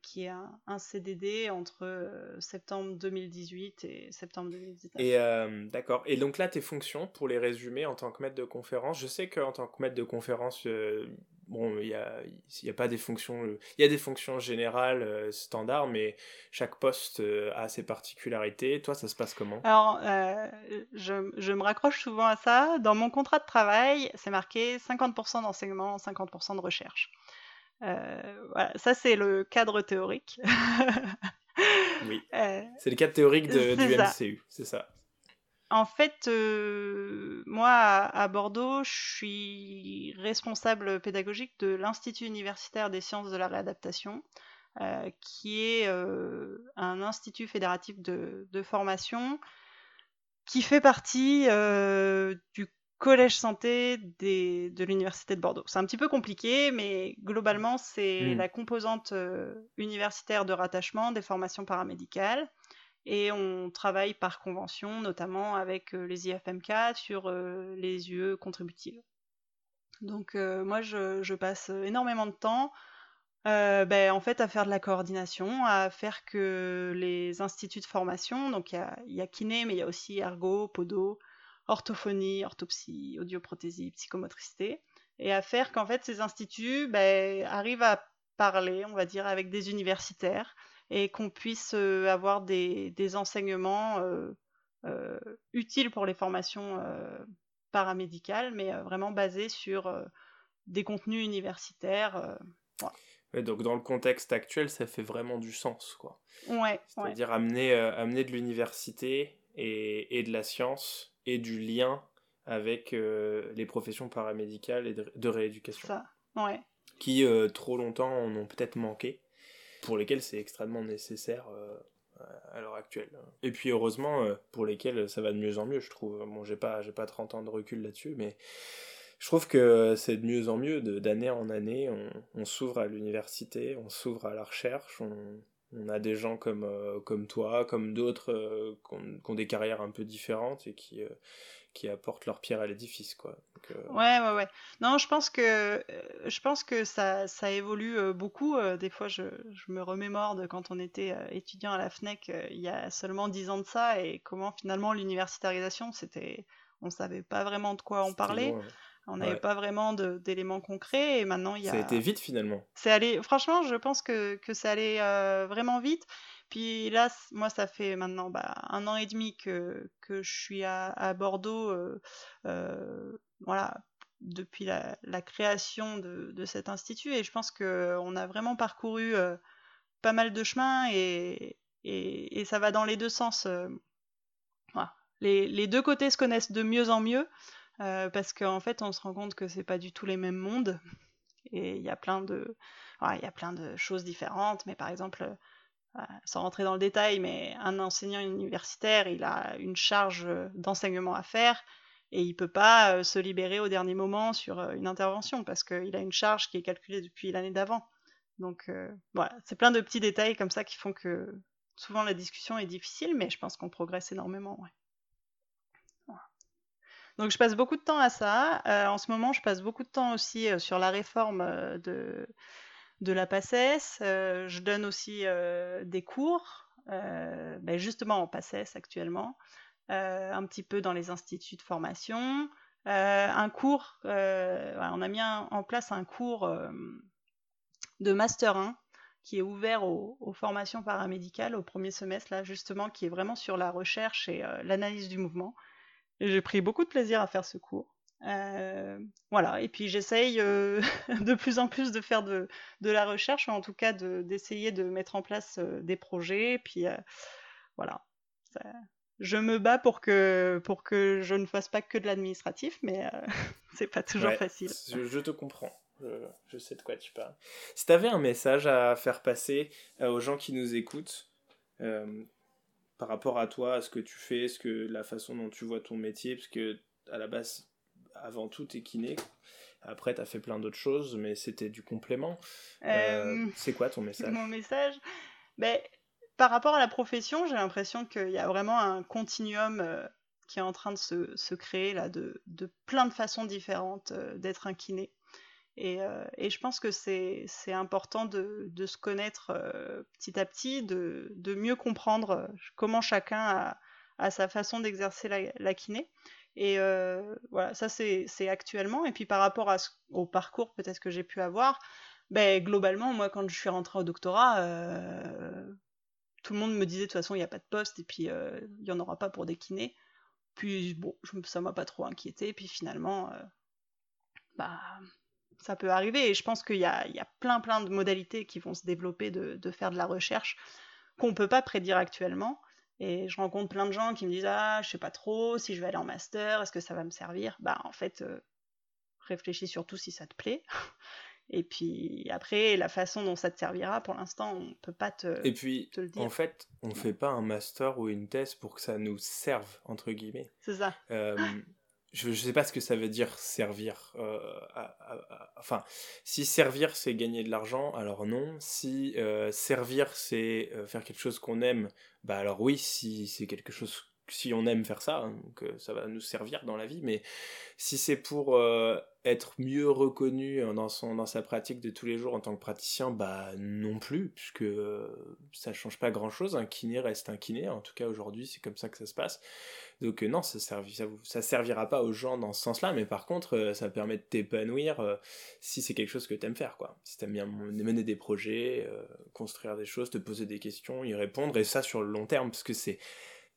qui est un, CDD entre euh, septembre 2018 et septembre 2019. Et euh, d'accord. Et donc là, tes fonctions, pour les résumer en tant que maître de conférence, je sais qu'en tant que maître de conférence, bon, il n'y a, y a pas des fonctions, il y a des fonctions générales standards, mais chaque poste a ses particularités. Toi, ça se passe comment? Alors, je, je, me raccroche souvent à ça. Dans mon contrat de travail, c'est marqué 50% d'enseignement, 50% de recherche. Euh, voilà, ça c'est le cadre théorique. oui. Euh, c'est le cadre théorique du MCU, c'est ça. En fait, euh, moi, à, à Bordeaux, je suis responsable pédagogique de l'Institut universitaire des sciences de la réadaptation, euh, qui est euh, un institut fédératif de, de formation qui fait partie du collège santé des- de l'université de Bordeaux. C'est un petit peu compliqué, mais globalement, c'est Hmm. la composante euh, universitaire de rattachement des formations paramédicales. Et on travaille par convention, notamment avec euh, les IFMK sur euh, les UE contributives. Donc moi, je, je passe énormément de temps euh, ben, en fait, à faire de la coordination, à faire que les instituts de formation, donc il y a, il y a kiné, mais il y a aussi ergo, podo, orthophonie, orthopsie, audioprothésie, psychomotricité, et à faire qu'en fait ces instituts ben, arrivent à parler, on va dire, avec des universitaires et qu'on puisse euh, avoir des, des enseignements euh, euh, utiles pour les formations paramédicales, mais vraiment basés sur des contenus universitaires. Ouais, donc dans le contexte actuel, ça fait vraiment du sens, quoi. Ouais, ouais. C'est-à-dire amener, euh, amener de l'université et, et de la science et du lien avec euh, les professions paramédicales et de, de rééducation, Ça, ouais. qui euh, trop longtemps en ont peut-être manqué, pour lesquels c'est extrêmement nécessaire euh, à l'heure actuelle. Et puis heureusement, pour lesquels ça va de mieux en mieux, je trouve. Bon, j'ai pas, j'ai pas 30 ans de recul là-dessus, mais je trouve que c'est de mieux en mieux, d'année en année, on, on s'ouvre à l'université, on s'ouvre à la recherche, on, on a des gens comme, euh, comme toi, comme d'autres, euh, qui ont, des carrières un peu différentes et qui, euh, qui apportent leur pierre à l'édifice, quoi. Donc, Ouais, ouais, ouais. Non, je pense que, je pense que ça, ça évolue beaucoup. Des fois, je, je me remémore de quand on était étudiant à la FNEC il y a seulement dix ans de ça et comment finalement l'universitarisation, c'était, on savait pas vraiment de quoi on parlait, loin. On n'avait Ouais. pas vraiment d'éléments concrets et maintenant il y Ça a a, été vite finalement. c'est allé, franchement, je pense que, que c'est allé euh, vraiment vite. Puis là, moi, ça fait maintenant bah, un an et demi que, que je suis à, à Bordeaux, euh, euh, voilà, depuis la, la création de, de cet institut. Et je pense qu'on a vraiment parcouru euh, pas mal de chemin et, et, et ça va dans les deux sens. voilà. Les, les deux côtés se connaissent de mieux en mieux euh, parce qu'en fait, on se rend compte que c'est pas du tout les mêmes mondes. Et il y a plein de, choses différentes, mais par exemple, euh, sans rentrer dans le détail, mais un enseignant universitaire, il a une charge euh, d'enseignement à faire et il peut pas se libérer au dernier moment sur une intervention parce qu'il a une charge qui est calculée depuis l'année d'avant. Donc voilà, c'est plein de petits détails comme ça qui font que souvent la discussion est difficile, mais je pense qu'on progresse énormément. Donc je passe beaucoup de temps à ça. Euh, en ce moment, je passe beaucoup de temps aussi euh, sur la réforme euh, de, de la PACES. Je donne aussi des cours, ben, justement en PACES actuellement, un petit peu dans les instituts de formation. Un cours, on a mis en place un cours de Master 1 qui est ouvert aux, aux formations paramédicales au premier semestre, là justement, qui est vraiment sur la recherche et l'analyse du mouvement. J'ai pris beaucoup de plaisir à faire ce cours. Euh, voilà, et puis j'essaye euh, de plus en plus de faire de, de la recherche, ou en tout cas de- d'essayer de, mettre en place euh, des projets. Puis voilà, Ça- je me bats pour que, pour que je ne fasse pas que de l'administratif, mais c'est pas toujours Ouais, facile. Je, je te comprends. Je, je sais de quoi tu parles. Si tu avais un message à faire passer aux gens qui nous écoutent par rapport à toi, à ce que tu fais, ce que, la façon dont tu vois ton métier, parce que à la base, avant tout, t'es kiné. Après, t'as fait plein d'autres choses, mais c'était du complément. Euh, Euh, c'est quoi ton message? Mon message? Ben, Par rapport à la profession, j'ai l'impression qu'il y a vraiment un continuum euh, qui est en train de se, se créer là, de, de plein de façons différentes euh, d'être un kiné. Et, euh, et je pense que c'est important de, se connaître euh, petit à petit, de, mieux comprendre euh, comment chacun a, sa façon d'exercer la, kiné. Et voilà, ça c'est actuellement. Et puis par rapport au parcours peut-être que j'ai pu avoir, ben, globalement, moi, quand je suis rentrée au doctorat, tout le monde me disait de toute façon, il n'y a pas de poste et puis il n'y en aura pas pour des kinés. Puis bon, je, ça m'a pas trop inquiété. Puis finalement, bah, ça peut arriver. Et je pense qu'il y a, il y a plein, plein de modalités qui vont se développer de, de faire de la recherche qu'on ne peut pas prédire actuellement. Et je rencontre plein de gens qui me disent Ah, je sais pas trop si je vais aller en master, est-ce que ça va me servir? Bah, en fait, euh, réfléchis surtout si ça te plaît. Et puis après, la façon dont ça te servira, pour l'instant, on peut pas te, Et puis, te le dire. en fait, on fait pas un master ou une thèse pour que ça nous serve, entre guillemets. C'est ça. Euh, je, je sais pas ce que ça veut dire servir. euh, enfin, si servir c'est gagner de l'argent, alors non. Si euh, servir c'est euh, faire quelque chose qu'on aime, bah alors oui. Si c'est quelque chose, si on aime faire ça, hein, euh, ça va nous servir dans la vie. Mais si c'est pour euh, être mieux reconnu euh, dans son dans sa pratique de tous les jours en tant que praticien, bah non plus, puisque euh, ça change pas grand chose. Un kiné reste un kiné. En tout cas aujourd'hui, c'est comme ça que ça se passe. Donc euh, non, ça, servi, ça, ça servira pas aux gens dans ce sens-là, mais par contre, ça permet de t'épanouir si c'est quelque chose que t'aimes faire, quoi. Si t'aimes bien mener des projets, construire des choses, te poser des questions, y répondre, et ça sur le long terme, parce que c'est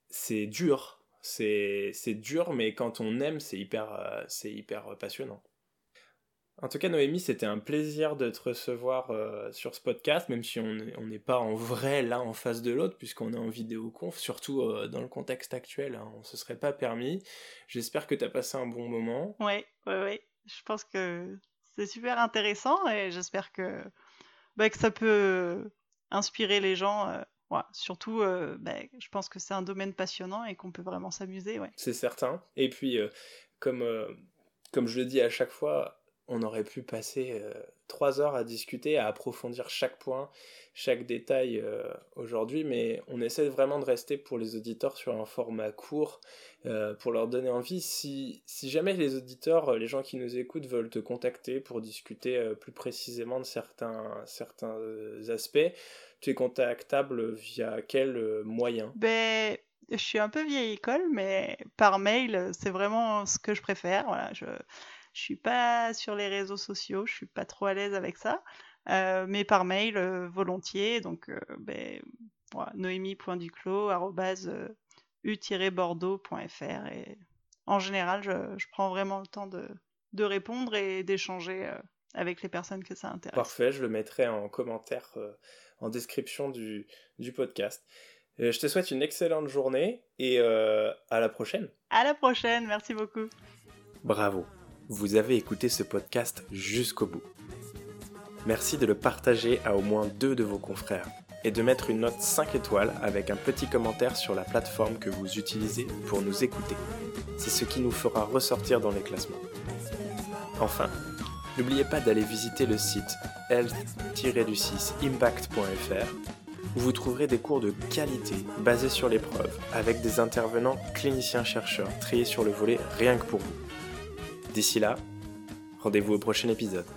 c'est dur, c'est dur, mais quand on aime, c'est hyper euh, euh, passionnant. En tout cas, Noémie, c'était un plaisir de te recevoir euh, sur ce podcast, même si on n'est pas en vrai là en face de l'autre, puisqu'on est en vidéoconf, surtout euh, dans le contexte actuel, hein, on se serait pas permis. J'espère que tu as passé un bon moment. Ouais, ouais, ouais. Je pense que c'est super intéressant et j'espère que, bah, ça peut inspirer les gens. Ouais. Surtout, euh, bah, je pense que c'est un domaine passionnant et qu'on peut vraiment s'amuser. C'est certain. Et puis, euh, comme, euh, comme je le dis à chaque fois, on aurait pu passer euh, trois heures à discuter, à approfondir chaque point, chaque détail euh, aujourd'hui, mais on essaie vraiment de rester pour les auditeurs sur un format court, euh, pour leur donner envie. Si, jamais les auditeurs, les gens qui nous écoutent veulent te contacter pour discuter euh, plus précisément de certains, certains aspects, tu es contactable via quel moyen? Ben, je suis un peu vieille école, mais par mail, c'est vraiment ce que je préfère. Voilà, je suis pas sur les réseaux sociaux, je suis pas trop à l'aise avec ça. Euh, mais par mail, euh, volontiers. Donc, euh, ben, voilà, noémie.duclos, arrobase, euh, u-bordeaux.fr. Et en général, je, je prends vraiment le temps de, de répondre et d'échanger euh, avec les personnes que ça intéresse. Parfait, je le mettrai en commentaire, euh, en description du, du podcast. Euh, je te souhaite une excellente journée et euh, à la prochaine. À la prochaine, merci beaucoup. Bravo, vous avez écouté ce podcast jusqu'au bout. Merci de le partager à au moins deux de vos confrères et de mettre une note 5 étoiles avec un petit commentaire sur la plateforme que vous utilisez pour nous écouter. C'est ce qui nous fera ressortir dans les classements. Enfin, n'oubliez pas d'aller visiter le site health-impact.fr où vous trouverez des cours de qualité basés sur l'épreuve avec des intervenants cliniciens-chercheurs triés sur le volet rien que pour vous. D'ici là, rendez-vous au prochain épisode.